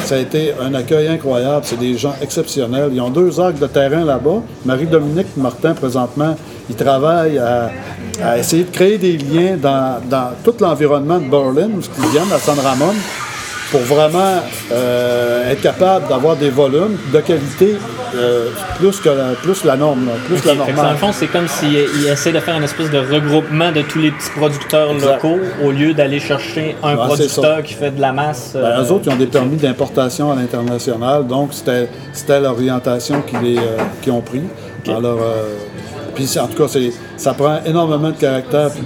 Ça a été un accueil incroyable. C'est des gens exceptionnels. Ils ont deux acres de terrain là-bas. Marie-Dominique Martin, présentement, ils travaillent à, à essayer de créer des liens dans, dans tout l'environnement de Berlin, où ils viennent, à San Ramon, pour vraiment euh, être capable d'avoir des volumes de qualité euh, plus que la, plus la norme, là, plus la Fait que dans le normale. fond, c'est comme s'ils ils essaient de faire une espèce de regroupement de tous les petits producteurs Exact. locaux au lieu d'aller chercher un producteur qui fait de la masse. Ben, euh, eux autres, ils ont des permis d'importation à l'international, donc c'était l'orientation qu'ils les, ont pris. Alors, euh, Puis en tout cas, ça prend énormément de caractère, puis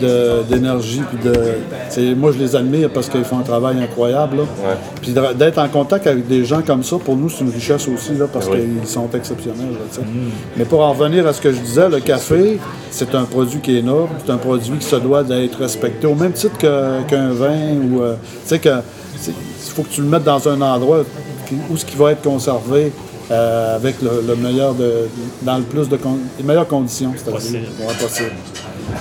d'énergie, puis de. moi, je les admire parce qu'ils font un travail incroyable. là. Ouais. Puis d'être en contact avec des gens comme ça, pour nous, c'est une richesse aussi, là, parce Oui. qu'ils sont exceptionnels. là, sais. Mais pour en revenir à ce que je disais, le café, c'est un produit qui est noble, c'est un produit qui se doit d'être respecté, au même titre qu'un vin ou. euh, tu sais, il faut que tu le mettes dans un endroit où ce qui va être conservé. Euh, avec le, le meilleur de, dans le plus de con- les meilleures conditions, c'est-à-dire Possible. Ouais, possible.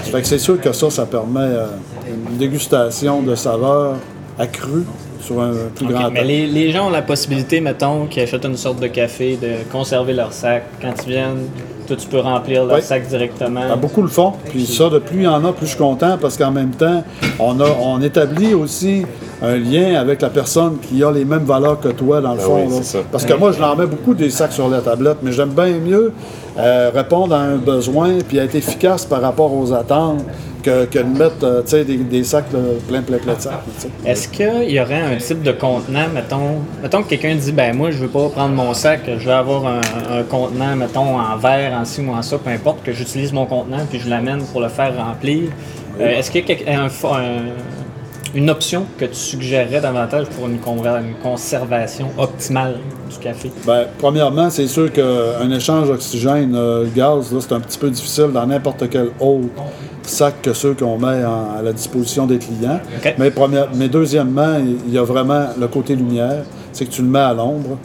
Fait que c'est sûr que ça, ça permet euh, une dégustation de saveurs accrue sur un plus grand mais les, les gens ont la possibilité, mettons, qui achètent une sorte de café, de conserver leur sac. Quand ils viennent, toi, tu peux remplir Oui. sac directement. Ah, beaucoup le font. Puis ça, de plus il y en a, plus je suis content parce qu'en même temps, on, a, on établit aussi un lien avec la personne qui a les mêmes valeurs que toi, dans le Ben fond. oui, là. Parce que moi, je leur mets beaucoup des sacs sur la tablette, mais j'aime bien mieux euh, répondre à un besoin puis être efficace par rapport aux attentes que, que de mettre euh, des, des sacs là, plein, plein, plein de sacs. Est-ce qu'il y aurait un type de contenant, mettons, mettons que quelqu'un dit, ben moi, je veux pas prendre mon sac, je veux avoir un, un contenant, mettons, en verre, en ci ou en ça, peu importe, que j'utilise mon contenant puis je l'amène pour le faire remplir. Euh, Est-ce qu'il y a un- une option que tu suggérerais davantage pour une, conservation optimale du café? Ben, premièrement, c'est sûr qu'un échange oxygène-gaz, là, c'est un petit peu difficile dans n'importe quel autre sac que ceux qu'on met en- à la disposition des clients. Mais, première- mais deuxièmement, il y a vraiment le côté lumière, c'est que tu le mets à l'ombre.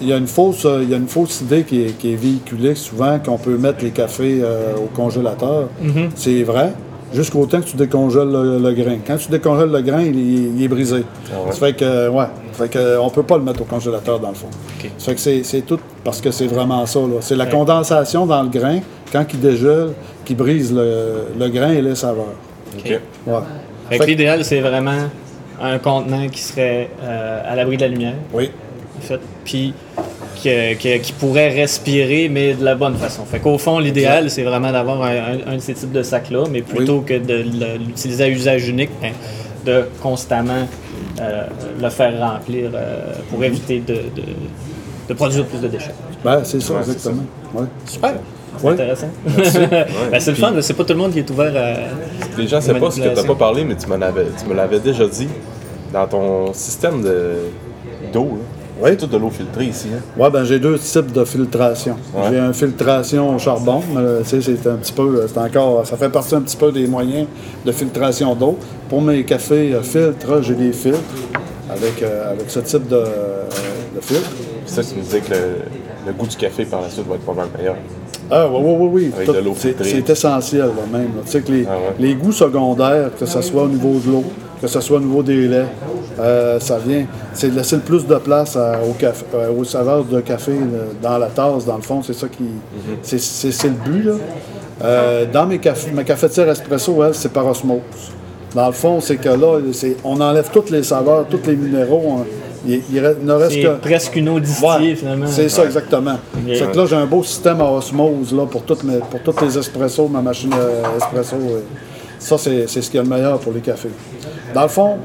Il y, a une fausse, euh, il y a une fausse idée qui est, qui est véhiculée souvent qu'on peut mettre les cafés euh, au congélateur. C'est vrai, jusqu'au temps que tu décongèles le, le grain. Quand tu décongèles le grain, il, est- il est brisé. Ah ouais? Ça fait que, ouais, ça fait que, on peut pas le mettre au congélateur dans le fond. OK. Ça fait que c'est, tout parce que c'est vraiment ça. là. C'est la condensation dans le grain, quand il dégèle, qui brise le, le grain et les saveurs. OK. Ouais. Fait que Fait- l'idéal, c'est vraiment un contenant qui serait euh, à l'abri de la lumière, Oui. en fait, puis qui pourrait respirer, mais de la bonne façon. Fait qu'au fond, l'idéal, c'est vraiment d'avoir un, un- un de ces types de sacs-là, mais plutôt que de l'utiliser à usage unique, ben, de constamment euh, le faire remplir euh, pour éviter de, de- de produire plus de déchets. Ben, c'est ça, Ouais, exactement. Ouais. Super! C'est Ouais. intéressant. [laughs] Ben, c'est le fun, c'est pas tout le monde qui est ouvert à. Les gens ne savent pas ce que tu n'as pas parlé, mais tu, m'en avais, tu me l'avais déjà dit. Dans ton système de, d'eau, Oui. c'est tout de l'eau filtrée ici. Hein? Ouais, ben j'ai deux types de filtration. Ouais. J'ai une filtration au charbon, mais euh, c'est un petit peu, c'est encore, ça fait partie un petit peu des moyens de filtration d'eau. Pour mes cafés euh, filtres, j'ai des filtres avec, euh, avec ce type de, euh, de filtre. Puis ça, tu me disais que le, le goût du café par la suite va être pas mal meilleur. Ah oui, oui, oui, oui. Avec de l'eau c'est, filtrée. c'est essentiel là, même. là. Tu sais que les, Ah ouais. les goûts secondaires, que ce soit au niveau de l'eau, que ce soit au niveau des laits, euh, ça vient. C'est de laisser le plus de place à- au café, euh, aux saveurs de café là, dans la tasse, dans le fond. C'est ça qui. Mhm. c'est, c'est- c'est le but. Là. Euh, dans mes cafés, ma cafetière espresso, elle, c'est par osmose. Dans le fond, c'est que là, c'est, on enlève toutes les saveurs, tous les minéraux. on- il, il re- ne reste C'est que. presque une eau distillée, Ouais, finalement. C'est ça, exactement. Fait que là, j'ai un beau système à osmose là, pour, toutes mes, pour tous les espressos, ma machine euh, espresso. euh. Ça, c'est c'est ce qui est le meilleur pour les cafés. Dans le fond,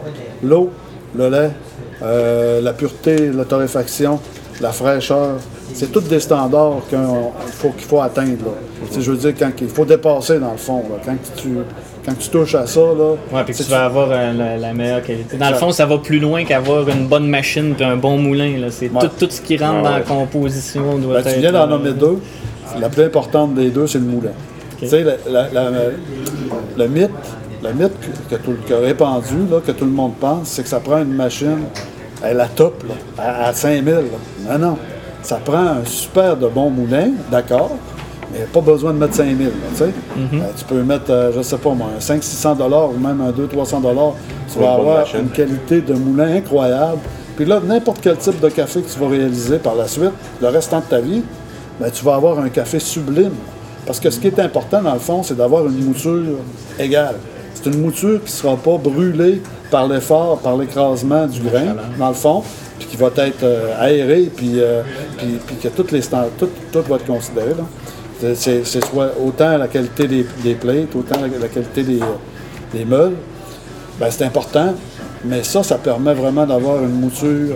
l'eau, le lait, euh, la pureté, la torréfaction, la fraîcheur, c'est tous des standards qu'il faut, qu'il faut atteindre. Là. Je veux dire, quand il faut dépasser dans le fond. là. Quand, tu, quand tu touches à ça, là, Ouais, puis que tu vas avoir euh, la, la meilleure qualité. Dans le fond, ça va plus loin qu'avoir une bonne machine et un bon moulin. C'est Ouais. tout, tout ce qui rentre Ouais, dans la composition doit Ben, être. tu viens d'en euh, nommer deux. La plus importante des deux, c'est le moulin. Tu sais, la- la- la- le mythe, le mythe que, que tout, que répandu, là, que tout le monde pense, c'est que ça prend une machine à la top, là, à, à 5000. là. Non, non. Ça prend un super de bon moulin, d'accord, mais pas besoin de mettre 5000. là, tu sais. Mm-hmm. Euh, tu peux mettre, euh, je sais pas moi, un 500-600 dollars ou même un 200-300 dollars. Tu vas avoir machine. une qualité de moulin incroyable. Puis là, n'importe quel type de café que tu vas réaliser par la suite, le restant de ta vie, ben, tu vas avoir un café sublime. Parce que ce qui est important, dans le fond, c'est d'avoir une mouture égale. C'est une mouture qui ne sera pas brûlée par l'effort, par l'écrasement du grain, dans le fond, puis qui va être euh, aérée, puis, euh, puis, puis que toutes les tout, tout va être considéré. C'est- soit autant la qualité des, des plates, autant la, la qualité des, des meules. Ben, c'est important, mais ça, ça permet vraiment d'avoir une mouture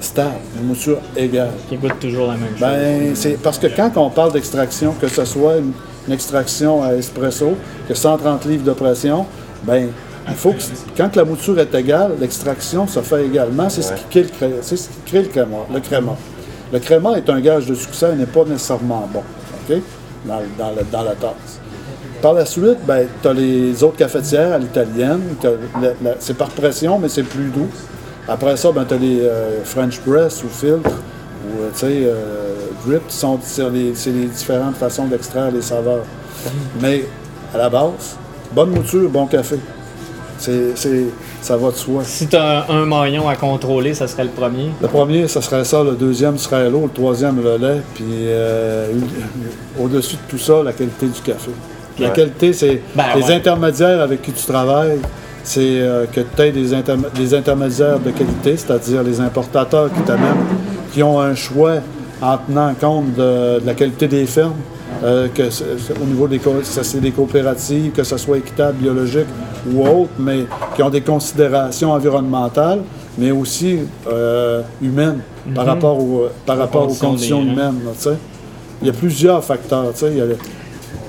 stable, une mouture égale. Qui goûte toujours la même chose. Ben, c'est parce que quand on parle d'extraction, que ce soit une, une extraction à espresso, qui a 130 livres de pression, ben il faut que, quand la mouture est égale, l'extraction se fait également. C'est ce, qui crée le, cré- c'est ce qui crée le créma. Le créma. Le créma est un gage de succès et n'est pas nécessairement bon, OK? Dans, dans le- dans la tasse. Par la suite, ben, tu as les autres cafetières à l'italienne. C'est par pression, mais c'est plus doux. Après ça, ben, tu as les euh, French press ou filtre ou euh, tu sais, euh, drip. C'est les, les différentes façons d'extraire les saveurs. Mais à la base, bonne mouture, bon café. C'est- ça va de soi. Si tu as un, un maillon à contrôler, ça serait le premier? Le premier, ça serait ça. Le deuxième serait l'eau. Le troisième, le lait. Puis euh, au-dessus de tout ça, la qualité du café. La qualité, c'est Ben, les ouais. intermédiaires avec qui tu travailles. C'est euh, que tu aies des, interm- des intermédiaires de qualité, c'est-à-dire les importateurs qui t'amènent, qui ont un choix en tenant compte de, de la qualité des fermes, euh, que au niveau des, co- ça, c'est des coopératives, que ce soit équitable, biologique ou autre, mais qui ont des considérations environnementales, mais aussi euh, humaines par rapport, au- par rapport aux conditions des- humaines. là. Il y a plusieurs facteurs. Il y a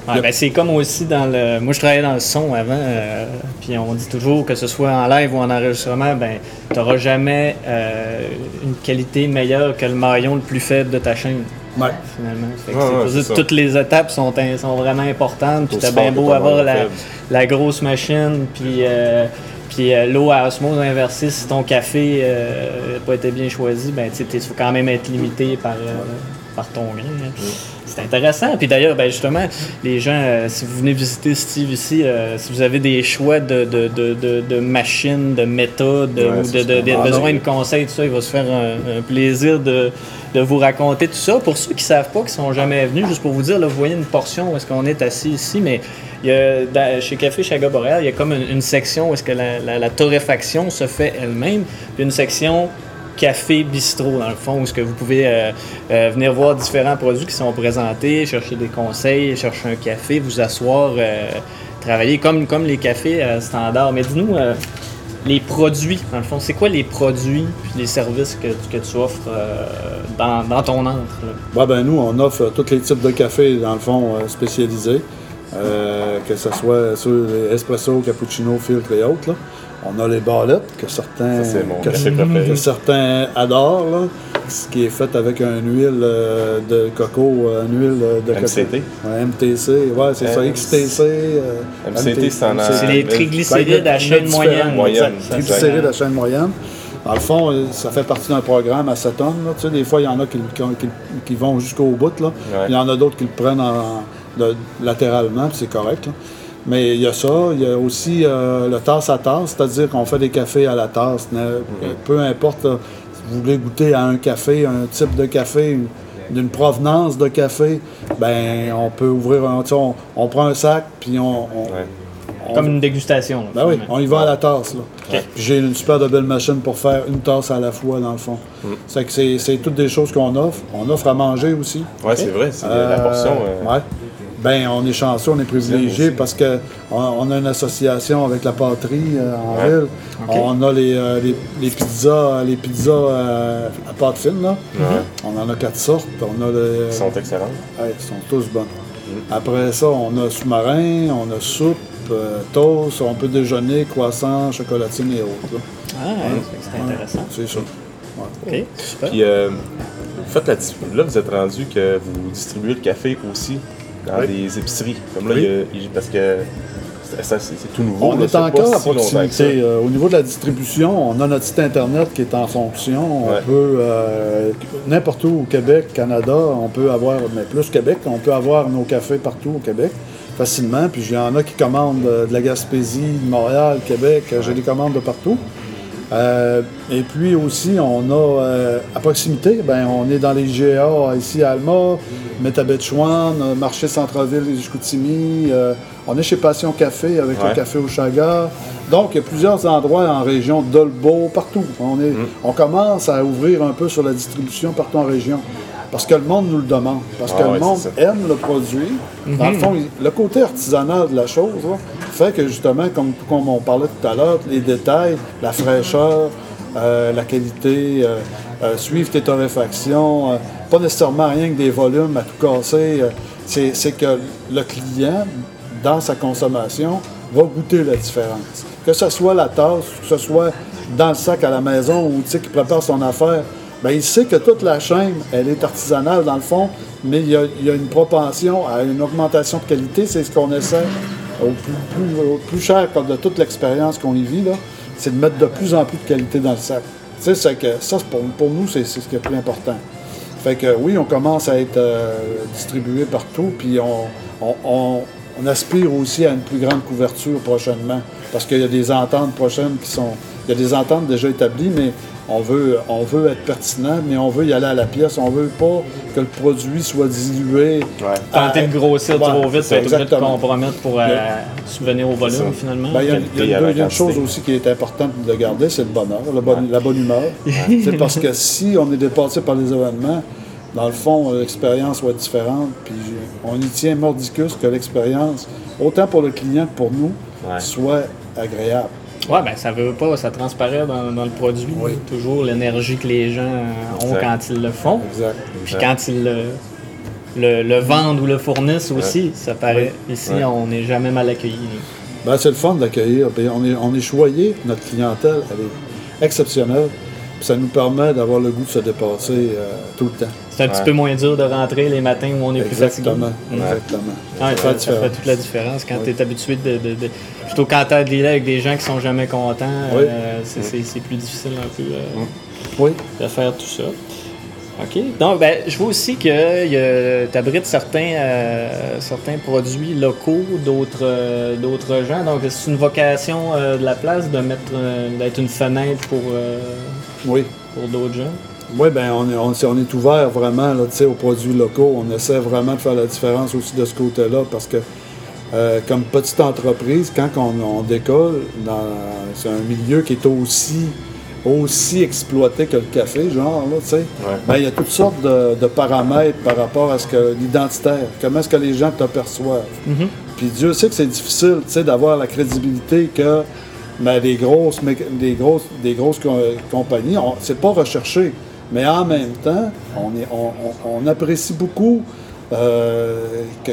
Ouais, ben, c'est comme aussi dans le. Moi, je travaillais dans le son avant, euh, puis on dit toujours que ce soit en live ou en enregistrement, ben, tu n'auras jamais euh, une qualité meilleure que le maillon le plus faible de ta chaîne. Ouais. Finalement. Fait que Ouais, ouais, ça toutes les étapes sont, sont vraiment importantes. Puis t'as bien beau avoir la, la grosse machine, puis, euh, puis euh, l'eau à osmose inversée, si ton café n'a pas été bien choisi, ben, tu il faut quand même être limité par, euh, par ton grain. hein. C'est intéressant. Puis d'ailleurs, ben, justement, les gens, euh, si vous venez visiter Steve ici, euh, si vous avez des choix de, de, de, de, de machines, de méthodes, Ouais, ou de, de, de besoin de conseils, tout ça, il va se faire un, un plaisir de, de vous raconter tout ça. Pour ceux qui ne savent pas, qui sont jamais venus, juste pour vous dire, là, vous voyez une portion où est-ce qu'on est assis ici, mais il y a, dans- chez Café Chaga Boréal, il y a comme une, une section où est-ce que la, la- la torréfaction se fait elle-même, puis une section café bistrot dans le fond où est-ce que vous pouvez euh, euh, venir voir différents produits qui sont présentés, chercher des conseils, chercher un café, vous asseoir, euh, travailler comme, les cafés standards. Mais dis-nous, les produits, dans le fond, c'est quoi les produits puis les services que, tu offres dans, dans ton entre? Ouais, ben, nous, on offre tous les types de café, dans le fond, spécialisés. Que ce soit sur espresso, cappuccino, filtre et autres. On a les balettes que certains, Ça, c'est mon que, certains adorent. Là, ce qui est fait avec une huile euh, de coco, euh, une huile euh, de MCT? coco. Ouais, MTC, ouais, c'est ça, XTC. euh, MCT, c'est en- C'est les triglycérides à chaîne moyenne. triglycérides à chaîne moyenne. Dans le fond, ça fait partie d'un programme à cétone. Là. Tu sais, des fois, il y en a qui, qui- qui- qui vont jusqu'au bout. Là. Ouais. Il y en a d'autres qui le prennent en- de- latéralement, puis c'est correct. là. Mais il y a ça. Il y a aussi euh, le tasse à tasse, c'est-à-dire qu'on fait des cafés à la tasse. Ne- Peu importe là, si vous voulez goûter à un café, un type de café, une- d'une provenance de café, ben on peut ouvrir un. On, on prend un sac, puis on. on- Ouais. on- Comme une dégustation. là, ben oui, on y va à la tasse. Là. Puis J'ai une super de belle machine pour faire une tasse à la fois, dans le fond. C'est que c'est, c'est toutes des choses qu'on offre. On offre à manger aussi. Ouais, c'est vrai, c'est la Euh, portion. euh, ouais. Ben, on est chanceux, on est privilégié parce que on, on a une association avec la pâterie euh, en Ouais. ville. On a les, euh, les, les pizzas, les pizzas euh, à pâte fine, là. On en a quatre sortes. On a le, Ils sont excellents. Ouais, ils sont tous bonnes. Après ça, on a sous-marin, on a soupe, euh, toast, on peut déjeuner, croissant, chocolatine et autres. là. Ah, ouais, c'est intéressant. C'est ça. Ouais. OK, super. Puis, euh, vous faites la là, vous êtes rendu que vous distribuez le café aussi dans Oui. des épiceries. Comme là, Oui. il y a- parce que c'est- ça, c'est tout nouveau. On là, est encore à si proximité. Euh, au niveau de la distribution, on a notre site Internet qui est en fonction. On Ouais. peut, euh, n'importe où au Québec, Canada, on peut avoir, mais plus Québec, on peut avoir nos cafés partout au Québec facilement. Puis il y en a qui commandent euh, de la Gaspésie, de Montréal, Québec. J'ai des commandes de partout. Euh, et puis aussi, on a euh, à proximité, ben, on est dans les GA ici à Alma, Métabetchouan, euh, marché centre-ville des Chicoutimi. euh, on est chez Passion Café avec Ouais. le café au Chaga. Donc, il y a plusieurs endroits en région, Dolbeau, partout. On, est, on commence à ouvrir un peu sur la distribution partout en région. Parce que le monde nous le demande. Parce que Ah le monde aime le produit. Dans le fond, il- le côté artisanal de la chose là, fait que justement, comme, comme on parlait tout à l'heure, les détails, la fraîcheur, euh, la qualité, euh, euh, suivre tes torréfactions, euh, pas nécessairement rien que des volumes à tout casser. euh, c'est c'est que le client, dans sa consommation, va goûter la différence. Que ce soit la tasse, que ce soit dans le sac à la maison ou tu sais, qu'il prépare son affaire, ben, il sait que toute la chaîne, elle est artisanale dans le fond, mais il y a, une propension à une augmentation de qualité. C'est ce qu'on essaie au plus, cher comme de toute l'expérience qu'on y vit, là, c'est de mettre de plus en plus de qualité dans le sac. Que ça, pour, pour nous, c'est ce qui est le plus important. Fait que oui, on commence à être euh, distribué partout, puis on- on aspire aussi à une plus grande couverture prochainement, parce qu'il y a des ententes prochaines qui sont... Il y a des ententes déjà établies, mais on veut, on veut être pertinent, mais on veut y aller à la pièce. On veut pas que le produit soit dilué. Ouais. Tenter de grossir Ouais, trop vite, c'est pour tout mettre exactement. compromettre pour euh, subvenir au volume finalement. Ben, il y a, Qualité il y a à une chose aussi qui est importante de garder, c'est le bonheur, le bon- la bonne humeur. [laughs] c'est parce que si on est dépassé par les événements, dans le fond, l'expérience va être différente. Puis on y tient mordicus que l'expérience, autant pour le client que pour nous, Ouais. soit agréable. Ouais, ben ça veut pas, ça transparaît dans, dans le produit. Oui. Toujours l'énergie que les gens ont Exact. quand ils le font. Exact. Puis quand ils le, le, le vendent ou le fournissent aussi, ça paraît. Ici, Ouais. on n'est jamais mal accueilli. Ben, c'est le fun d'accueillir. On est, on est choyé, notre clientèle, elle est exceptionnelle. Puis ça nous permet d'avoir le goût de se dépasser euh, tout le temps. C'est un petit peu moins dur de rentrer les matins où on est plus fatigué. Exactement. Exactement. Ouais, Ça fait ça, toute la différence quand Oui. tu es habitué de, de- de- Plutôt quand tu as des avec des gens qui sont jamais contents, Oui. euh, c'est plus difficile un peu euh, Oui. de faire tout ça. OK. Donc, ben, je vois aussi que tu abrites certains, euh, certains produits locaux d'autres euh, d'autres gens. Donc, c'est une vocation euh, de la place de mettre euh, d'être une fenêtre pour, euh, Oui. pour d'autres gens? Oui, bien, on est, on, est- on est ouvert vraiment là, aux produits locaux. On essaie vraiment de faire la différence aussi de ce côté-là parce que, euh, comme petite entreprise, quand on, on décolle, dans, c'est un milieu qui est aussi, aussi exploité que le café, genre, là, tu sais. Ben, il y a toutes sortes de, de paramètres par rapport à ce que l'identitaire, comment est-ce que les gens t'aperçoivent. Puis Dieu sait que c'est difficile, tu sais, d'avoir la crédibilité que ben, des grosses, des grosses, des grosses co- compagnies, c'est pas recherché. Mais en même temps, on, est, on, on- on apprécie beaucoup euh, que-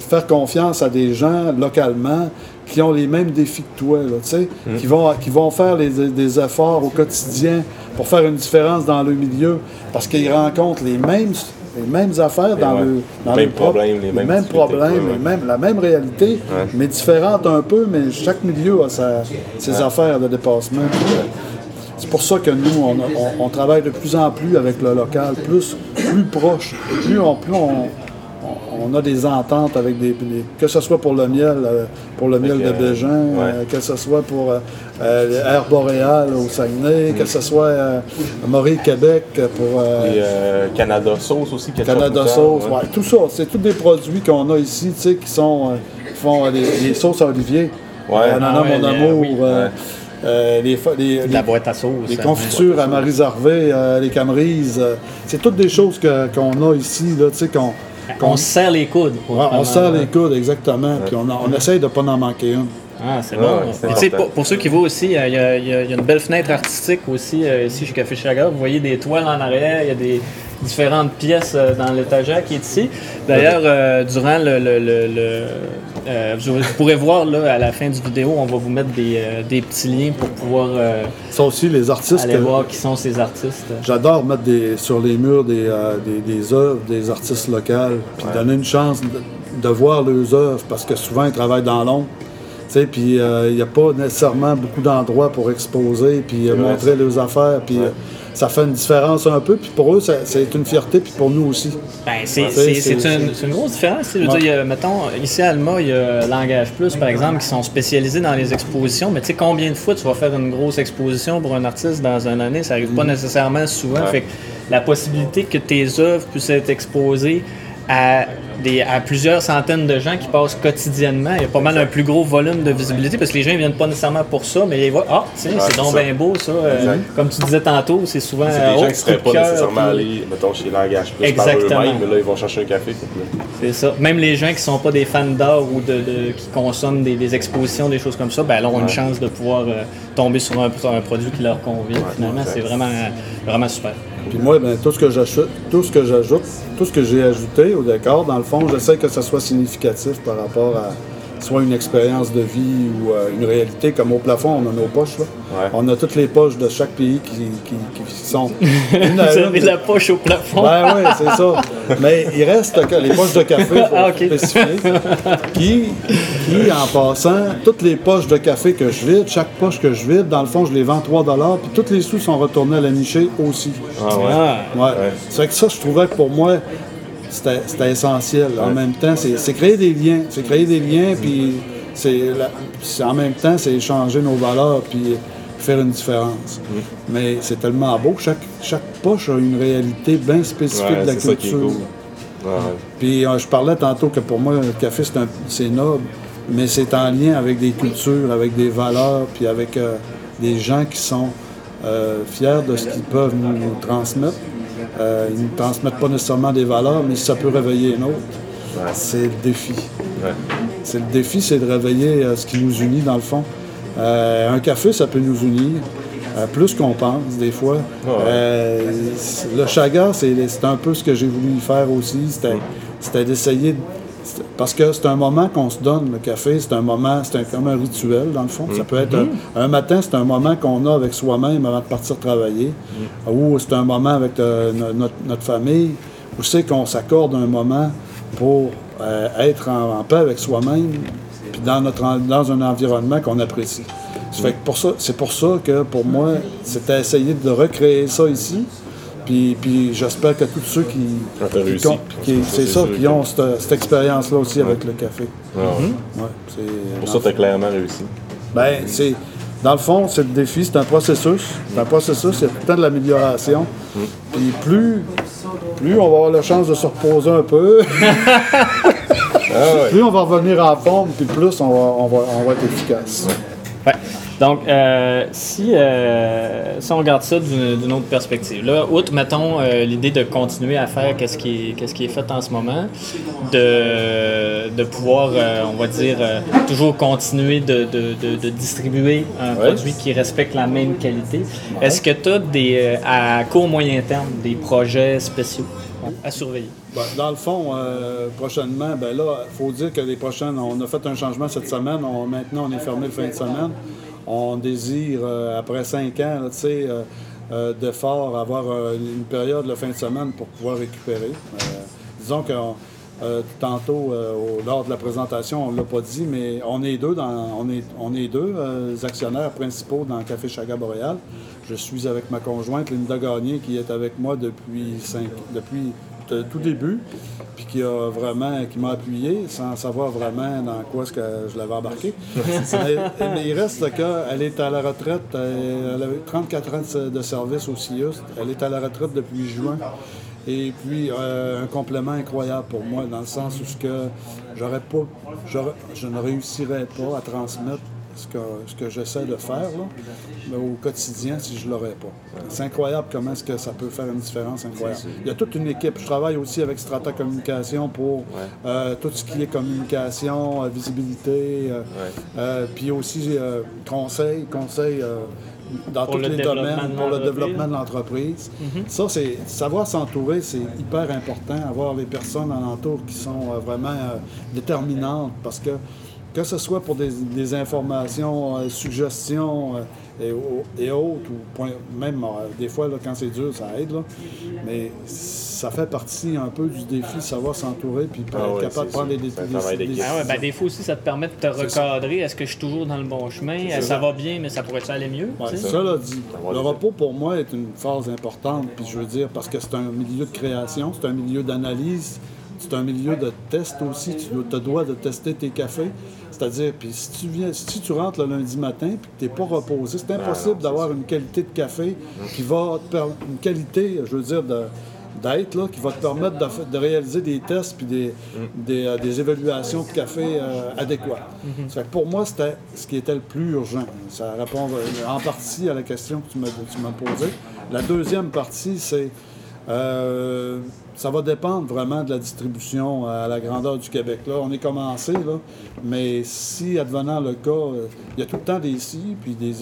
faire confiance à des gens localement qui ont les mêmes défis que toi, là, sais, qui, vont, qui vont faire les- des efforts au quotidien pour faire une différence dans le milieu parce qu'ils rencontrent les mêmes, les mêmes affaires dans ouais. le dans Les mêmes problèmes, les mêmes difficultés, problèmes, les mêmes- la même réalité, mais différente un peu, mais chaque milieu a sa- ses affaires de dépassement. C'est pour ça que nous, on, a- on- on travaille de plus en plus avec le local, plus, plus proche. Plus on, plus on, on- on a des ententes avec des, des- que ce soit pour le miel, euh, pour le miel de euh, Bégin, euh, que ce soit pour euh, euh, Air Boréal au Saguenay, que ce soit euh, Maurice Québec pour euh, Et euh, Canada Sauce aussi. Canada Sauce, ouais. ouais, tout ça, c'est tous des produits qu'on a ici, tu sais, qui sont, euh, qui font euh, les, les sauces à Olivier, Ouais. Euh, Ah mon amour, oui. Euh, les, la boîte à sauce. les confitures à Marie Harvey, euh, les camerises, euh, c'est toutes des choses que- qu'on a ici, là, tu sais, qu'on... qu'on- On se serre les coudes. Ouais, on serre les coudes, exactement, puis on, on essaye de pas en manquer une. Ah, c'est bon. ouais, pour, pour ceux qui voient aussi, euh, il y, a- il y a il y a une belle fenêtre artistique aussi euh, ici chez Café Chaga. Vous voyez des toiles en arrière, il y a des différentes pièces euh, dans l'étagère qui est ici. D'ailleurs, euh, durant le... le- le- le- euh, vous, vous pourrez voir là, à la fin du vidéo, on va vous mettre des, euh, des petits liens pour pouvoir euh, Ça aussi, les artistes, aller voir qui sont ces artistes. J'adore mettre des, sur les murs des, des, des œuvres des artistes locaux, puis donner une chance de, de voir leurs œuvres, parce que souvent ils travaillent dans l'ombre. Puis il n'y a pas nécessairement beaucoup d'endroits pour exposer, puis montrer leurs affaires, puis ça fait une différence un peu, puis pour eux, c'est une fierté, puis pour nous aussi. Ben, c'est une, une grosse différence. Je veux Ouais. dire, il y a, mettons, ici à Alma, il y a Langage Plus, par exemple, qui sont spécialisés dans les expositions. Mais tu sais, combien de fois tu vas faire une grosse exposition pour un artiste dans une année? Ça arrive pas nécessairement souvent. Ouais. Fait que la possibilité que tes œuvres puissent être exposées à, des, à plusieurs centaines de gens qui passent quotidiennement, il y a pas mal un plus gros volume de visibilité parce que les gens ne viennent pas nécessairement pour ça, mais ils voient Ah, tiens, Ouais, c'est donc bien beau ça. Euh, comme tu disais tantôt, c'est souvent. C'est des gens oh, qui seraient coup de pas cœur, nécessairement puis- allés, mettons, chez Langage Plus par Exactement. eux-mêmes, mais là, ils vont chercher un café. C'est ça. Même les gens qui sont pas des fans d'art ou de, de- qui consomment des, des expositions, des choses comme ça, ben, là, ont une chance de pouvoir euh, tomber sur un, un produit qui leur convient. Finalement, c'est vraiment, vraiment super. Puis moi, ben, tout ce que j'ajoute, tout ce que j'ajoute, tout ce que j'ai ajouté au décor, dans le fond, j'essaie que ça soit significatif par rapport à soit une expérience de vie ou euh, une réalité. Comme au plafond, on a nos poches. Là. Ouais. On a toutes les poches de chaque pays qui, qui- qui sont. [laughs] une à Vous une. avez la poche au plafond. Ben oui, c'est ça. Mais il reste que les poches de café, [laughs] pour Ah, spécifier, qui, qui, en passant, toutes les poches de café que je vide, chaque poche que je vide, dans le fond, je les vends 3 puis tous les sous sont retournés à la nichée aussi. Ah ouais. Ah. Ouais. C'est que ça, je trouvais que pour moi, c'était essentiel. En même temps, c'est créer des liens. C'est créer des liens, puis la- en même temps, c'est échanger nos valeurs, puis faire une différence. Mais c'est tellement beau. Chaque, chaque poche a une réalité bien spécifique Ouais, de la culture. cool. Ouais, ouais. Puis euh, je parlais tantôt que pour moi, le café, c'est noble, mais c'est en lien avec des cultures, avec des valeurs, puis avec euh, des gens qui sont euh, fiers de ce qu'ils peuvent nous, nous transmettre. Euh, ils ne transmettent pas nécessairement des valeurs, mais si ça peut réveiller une autre, Ouais. c'est le défi. Ouais. C'est le défi, c'est de réveiller euh, ce qui nous unit dans le fond. Euh, un café, ça peut nous unir. plus qu'on pense, des fois. Le chaga, c'est un peu ce que j'ai voulu y faire aussi. C'était c'était d'essayer. Parce que c'est un moment qu'on se donne, le café, c'est un moment, c'est un- comme un rituel, dans le fond. Ça peut être un, un matin, c'est un moment qu'on a avec soi-même avant de partir travailler. Ou c'est un moment avec euh, no- notre, notre famille, où c'est qu'on s'accorde un moment pour euh, être en, en paix avec soi-même, puis dans, notre, dans un environnement qu'on apprécie. Ça fait que pour ça, c'est pour ça que pour moi, c'était essayer de recréer ça ici. Puis, puis j'espère que tous ceux qui, Ah, t'as qui c'est ça, qui ont cette, cette expérience-là aussi avec le café. Ouais, ouais. Ouais, c'est, Pour ça, t'as clairement réussi. ben, c'est, dans le fond, c'est le défi, c'est un processus. C'est un processus, c'est tout le temps de l'amélioration. Puis plus, plus on va avoir la chance de se reposer un peu, [laughs] Ah ouais. plus on va revenir en forme, puis plus on va, on va, on va être efficace. Ouais. Donc, euh, si, euh, si on regarde ça d'une autre perspective, là, outre, mettons, euh, l'idée de continuer à faire qu'est-ce qui, qui est fait en ce moment, de, de pouvoir, euh, on va dire, euh, toujours continuer de, de- de- de distribuer un Ouais. produit qui respecte la même qualité, est-ce que tu as des, euh, à court moyen terme des projets spéciaux à surveiller? Ben, dans le fond, euh, prochainement, ben là, il faut dire que les prochaines, on a fait un changement cette semaine. On- maintenant, on est fermé le fin de semaine. On désire, euh, après cinq ans, tu sais, euh, euh, d'efforts, avoir une période le fin de semaine pour pouvoir récupérer. Disons que tantôt, lors de la présentation, on ne l'a pas dit, mais on est deux, dans, on est, deux actionnaires principaux dans Café Chaga Boréal. Je suis avec ma conjointe, Linda Gagné, qui est avec moi depuis, cinq, depuis le tout début, puis qui a vraiment, qui m'a appuyé sans savoir vraiment dans quoi est-ce que je l'avais embarqué. [laughs] mais, mais il reste qu'elle est à la retraite, euh, elle a eu 34 ans de- service au CIUS, elle est à la retraite depuis juin. Et puis, euh, un complément incroyable pour moi, dans le sens où ce que j'aurais pas, je ne réussirais pas à transmettre ce que, ce que j'essaie de faire là, mais au quotidien si je ne l'aurais pas. C'est incroyable comment est-ce que ça peut faire une différence incroyable. Il y a toute une équipe. Je travaille aussi avec Strata Communication pour euh, tout ce qui est communication, euh, visibilité, euh, euh, puis aussi euh, conseil, conseil euh, dans Pour tous le les domaines, pour le développement de l'entreprise. Ça, c'est savoir s'entourer, c'est hyper important. Avoir les personnes alentour qui sont euh, vraiment euh, déterminantes parce que que ce soit pour des, des informations, euh, suggestions euh, et, au- et autres, ou point- même euh, des fois là, quand c'est dur, ça aide. là. Mais ça fait partie un peu du défi, savoir s'entourer puis Ah être ouais, capable de prendre des, des- des. Ah ouais, ben des fois aussi, ça te permet de te recadrer. Est-ce que je suis toujours dans le bon chemin? Ça, va bien, mais ça pourrait aller mieux? Ouais, sais? cela dit, le repos pour moi est une phase importante, puis je veux dire, parce que c'est un milieu de création, c'est un milieu d'analyse, c'est un milieu de test aussi. Tu te dois de tester tes cafés. C'est-à-dire, puis si tu viens, si tu rentres le lundi matin puis que tu n'es pas reposé, c'est impossible d'avoir une qualité de café qui va te permettre, une qualité, je veux dire, de d'être là, qui va te permettre de, réaliser des tests puis des, des, euh, des évaluations de café euh, adéquates. Fait que pour moi, c'était ce qui était le plus urgent. Ça répond euh, en partie à la question que tu m'as tu m'as posée. La deuxième partie, c'est Euh, ça va dépendre vraiment de la distribution à la grandeur du Québec. Là, on est commencé, là, mais si, advenant le cas, euh, il y a tout le temps des si, puis des.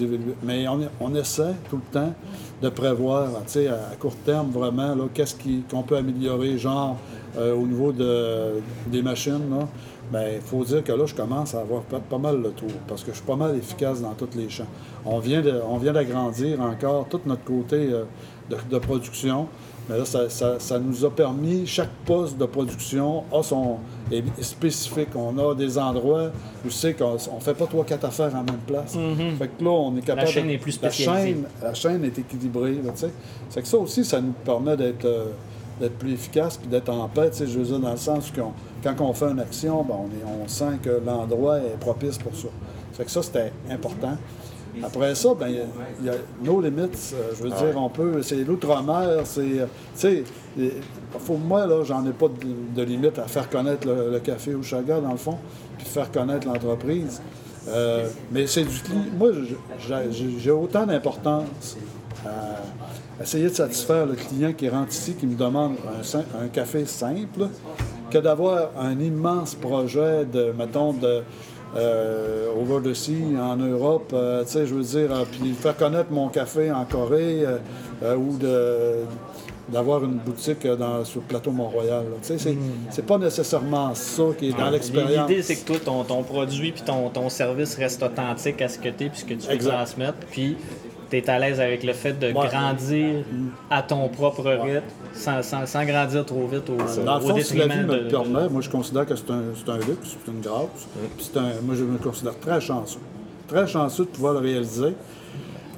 Mais on, essaie tout le temps de prévoir, tu sais, à court terme, vraiment, qu'est-ce qu'on peut améliorer, genre, euh, au niveau de, des machines, là. Bien, il faut dire que là, je commence à avoir pas, mal le tour parce que je suis pas mal efficace dans tous les champs. On vient, on vient d'agrandir encore tout notre côté de, production. Mais là, ça, nous a permis, chaque poste de production a son, est spécifique. On a des endroits où c'est qu'on ne fait pas trois, quatre affaires en même place. Mm-hmm. Fait que là, on est capable. La chaîne est plus spécialisée. La chaîne, la chaîne est équilibrée. C'est que ça aussi, ça nous permet d'être euh, d'être plus efficace puis d'être en paix. Je veux dire, dans le sens que quand on fait une action, ben, on, est, on sent que l'endroit est propice pour ça. Fait que ça, c'était important. Après ça, ben, il y, a nos limites. Euh, je veux dire, on peut. C'est l'outre-mer, c'est. Euh, tu sais, pour moi, là, j'en ai pas de, limite à faire connaître le, café au Chaga, dans le fond, puis faire connaître l'entreprise. Euh, mais c'est du. Moi, j'ai autant d'importance à essayer de satisfaire le client qui rentre ici, qui me demande un, un café simple, que d'avoir un immense projet de, mettons, de euh, over the sea, en Europe, euh, tu sais, je veux dire, euh, puis faire connaître mon café en Corée ou de d'avoir une boutique dans, sur le plateau Mont-Royal. Tu sais, c'est pas nécessairement ça qui est dans l'expérience. L'idée, c'est que toi, ton, ton produit puis ton, ton, service reste authentique à ce que tu es puis ce que tu veux transmettre. Puis tu es à l'aise avec le fait de grandir à ton propre rythme sans, sans, grandir trop vite au, Dans le fond, si la vie me le permet, moi je considère que c'est un, un, luxe, c'est une grâce. Un, moi je me considère très chanceux. Très chanceux de pouvoir le réaliser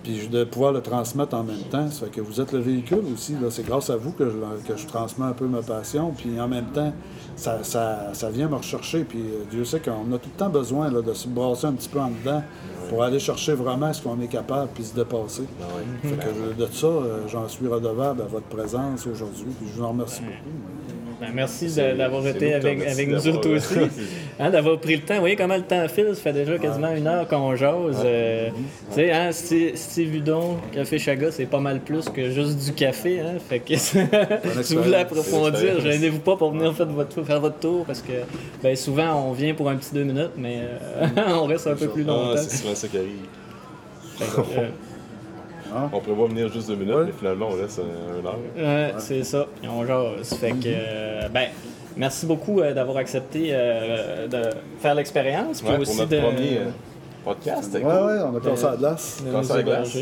puis de pouvoir le transmettre en même temps. Ça fait que vous êtes le véhicule aussi. C'est grâce à vous que je, que je transmets un peu ma passion. Puis en même temps, ça, ça, ça vient me rechercher. Puis euh, Dieu sait qu'on a tout le temps besoin là, de se brasser un petit peu en dedans pour aller chercher vraiment ce qu'on est capable puis se dépasser. Ah fait que de ça, euh, j'en suis redevable à votre présence aujourd'hui. Puis je vous en remercie beaucoup. Ben, merci d'avoir été avec, avec nous autres aussi. [laughs] Hein, d'avoir pris le temps. Vous voyez comment le temps file? Ça fait déjà quasiment une heure qu'on jase. Euh, tu sais, hein, Steve Udon, Café Chaga, c'est pas mal plus que juste du café. Hein? Fait que [laughs] si vous voulez approfondir, gênez-vous pas pour venir faire votre, faire votre tour parce que ben, souvent on vient pour un petit deux minutes, mais euh, [laughs] on reste un peu plus ah, longtemps. c'est souvent ça qui arrive. Hein? On prévoit venir juste deux minutes, mais finalement, on reste un heure. Ouais, c'est ça. on jase. Fait que, euh, ben, merci beaucoup euh, d'avoir accepté euh, de faire l'expérience. Ouais, aussi pour notre de... premier podcast. Ouais, ouais, on a pensé à la glace. Pensé à la glace.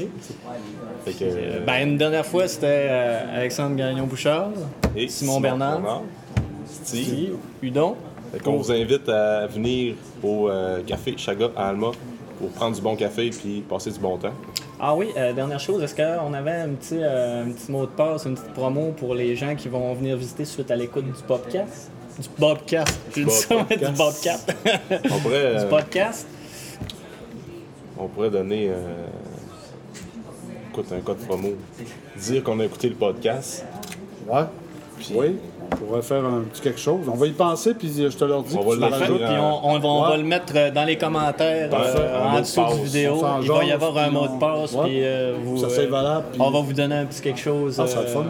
Fait que, ben, une dernière fois, c'était Alexandre Gagnon-Bouchard, et Simon, Bernard, Bernard, Steve, Udon. Fait on vous invite à venir au Café Chaga à Alma pour prendre du bon café et passer du bon temps. Ah oui, euh, dernière chose, est-ce qu'on avait un petit, euh, un petit mot de passe, une petite promo pour les gens qui vont venir visiter suite à l'écoute du podcast? Du podcast. Du, [laughs] du podcast. on pourrait, du euh, podcast. On pourrait donner écoute, un code promo. Dire qu'on a écouté le podcast. Ouais. Oui. On pourrait faire un petit quelque chose. On va y penser, puis je te leur dis. On va le puis on, va, le mettre euh, dans les commentaires euh, en dessous de vidéo. Il va y avoir un mot de passe, puis euh, ça c'est valable. On va vous donner un petit quelque chose ah, ça fun,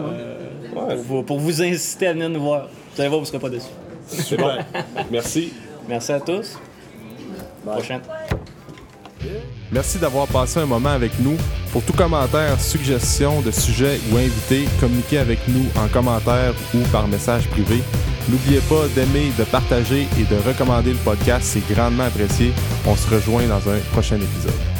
pour, vous, pour, vous, inciter à venir nous voir. Vous allez voir, vous ne serez pas déçus. Super. [laughs] Merci. Merci à tous. Prochaine. Merci d'avoir passé un moment avec nous. Pour tout commentaire, suggestion de sujet ou invité, communiquez avec nous en commentaire ou par message privé. N'oubliez pas d'aimer, de partager et de recommander le podcast, c'est grandement apprécié. On se rejoint dans un prochain épisode.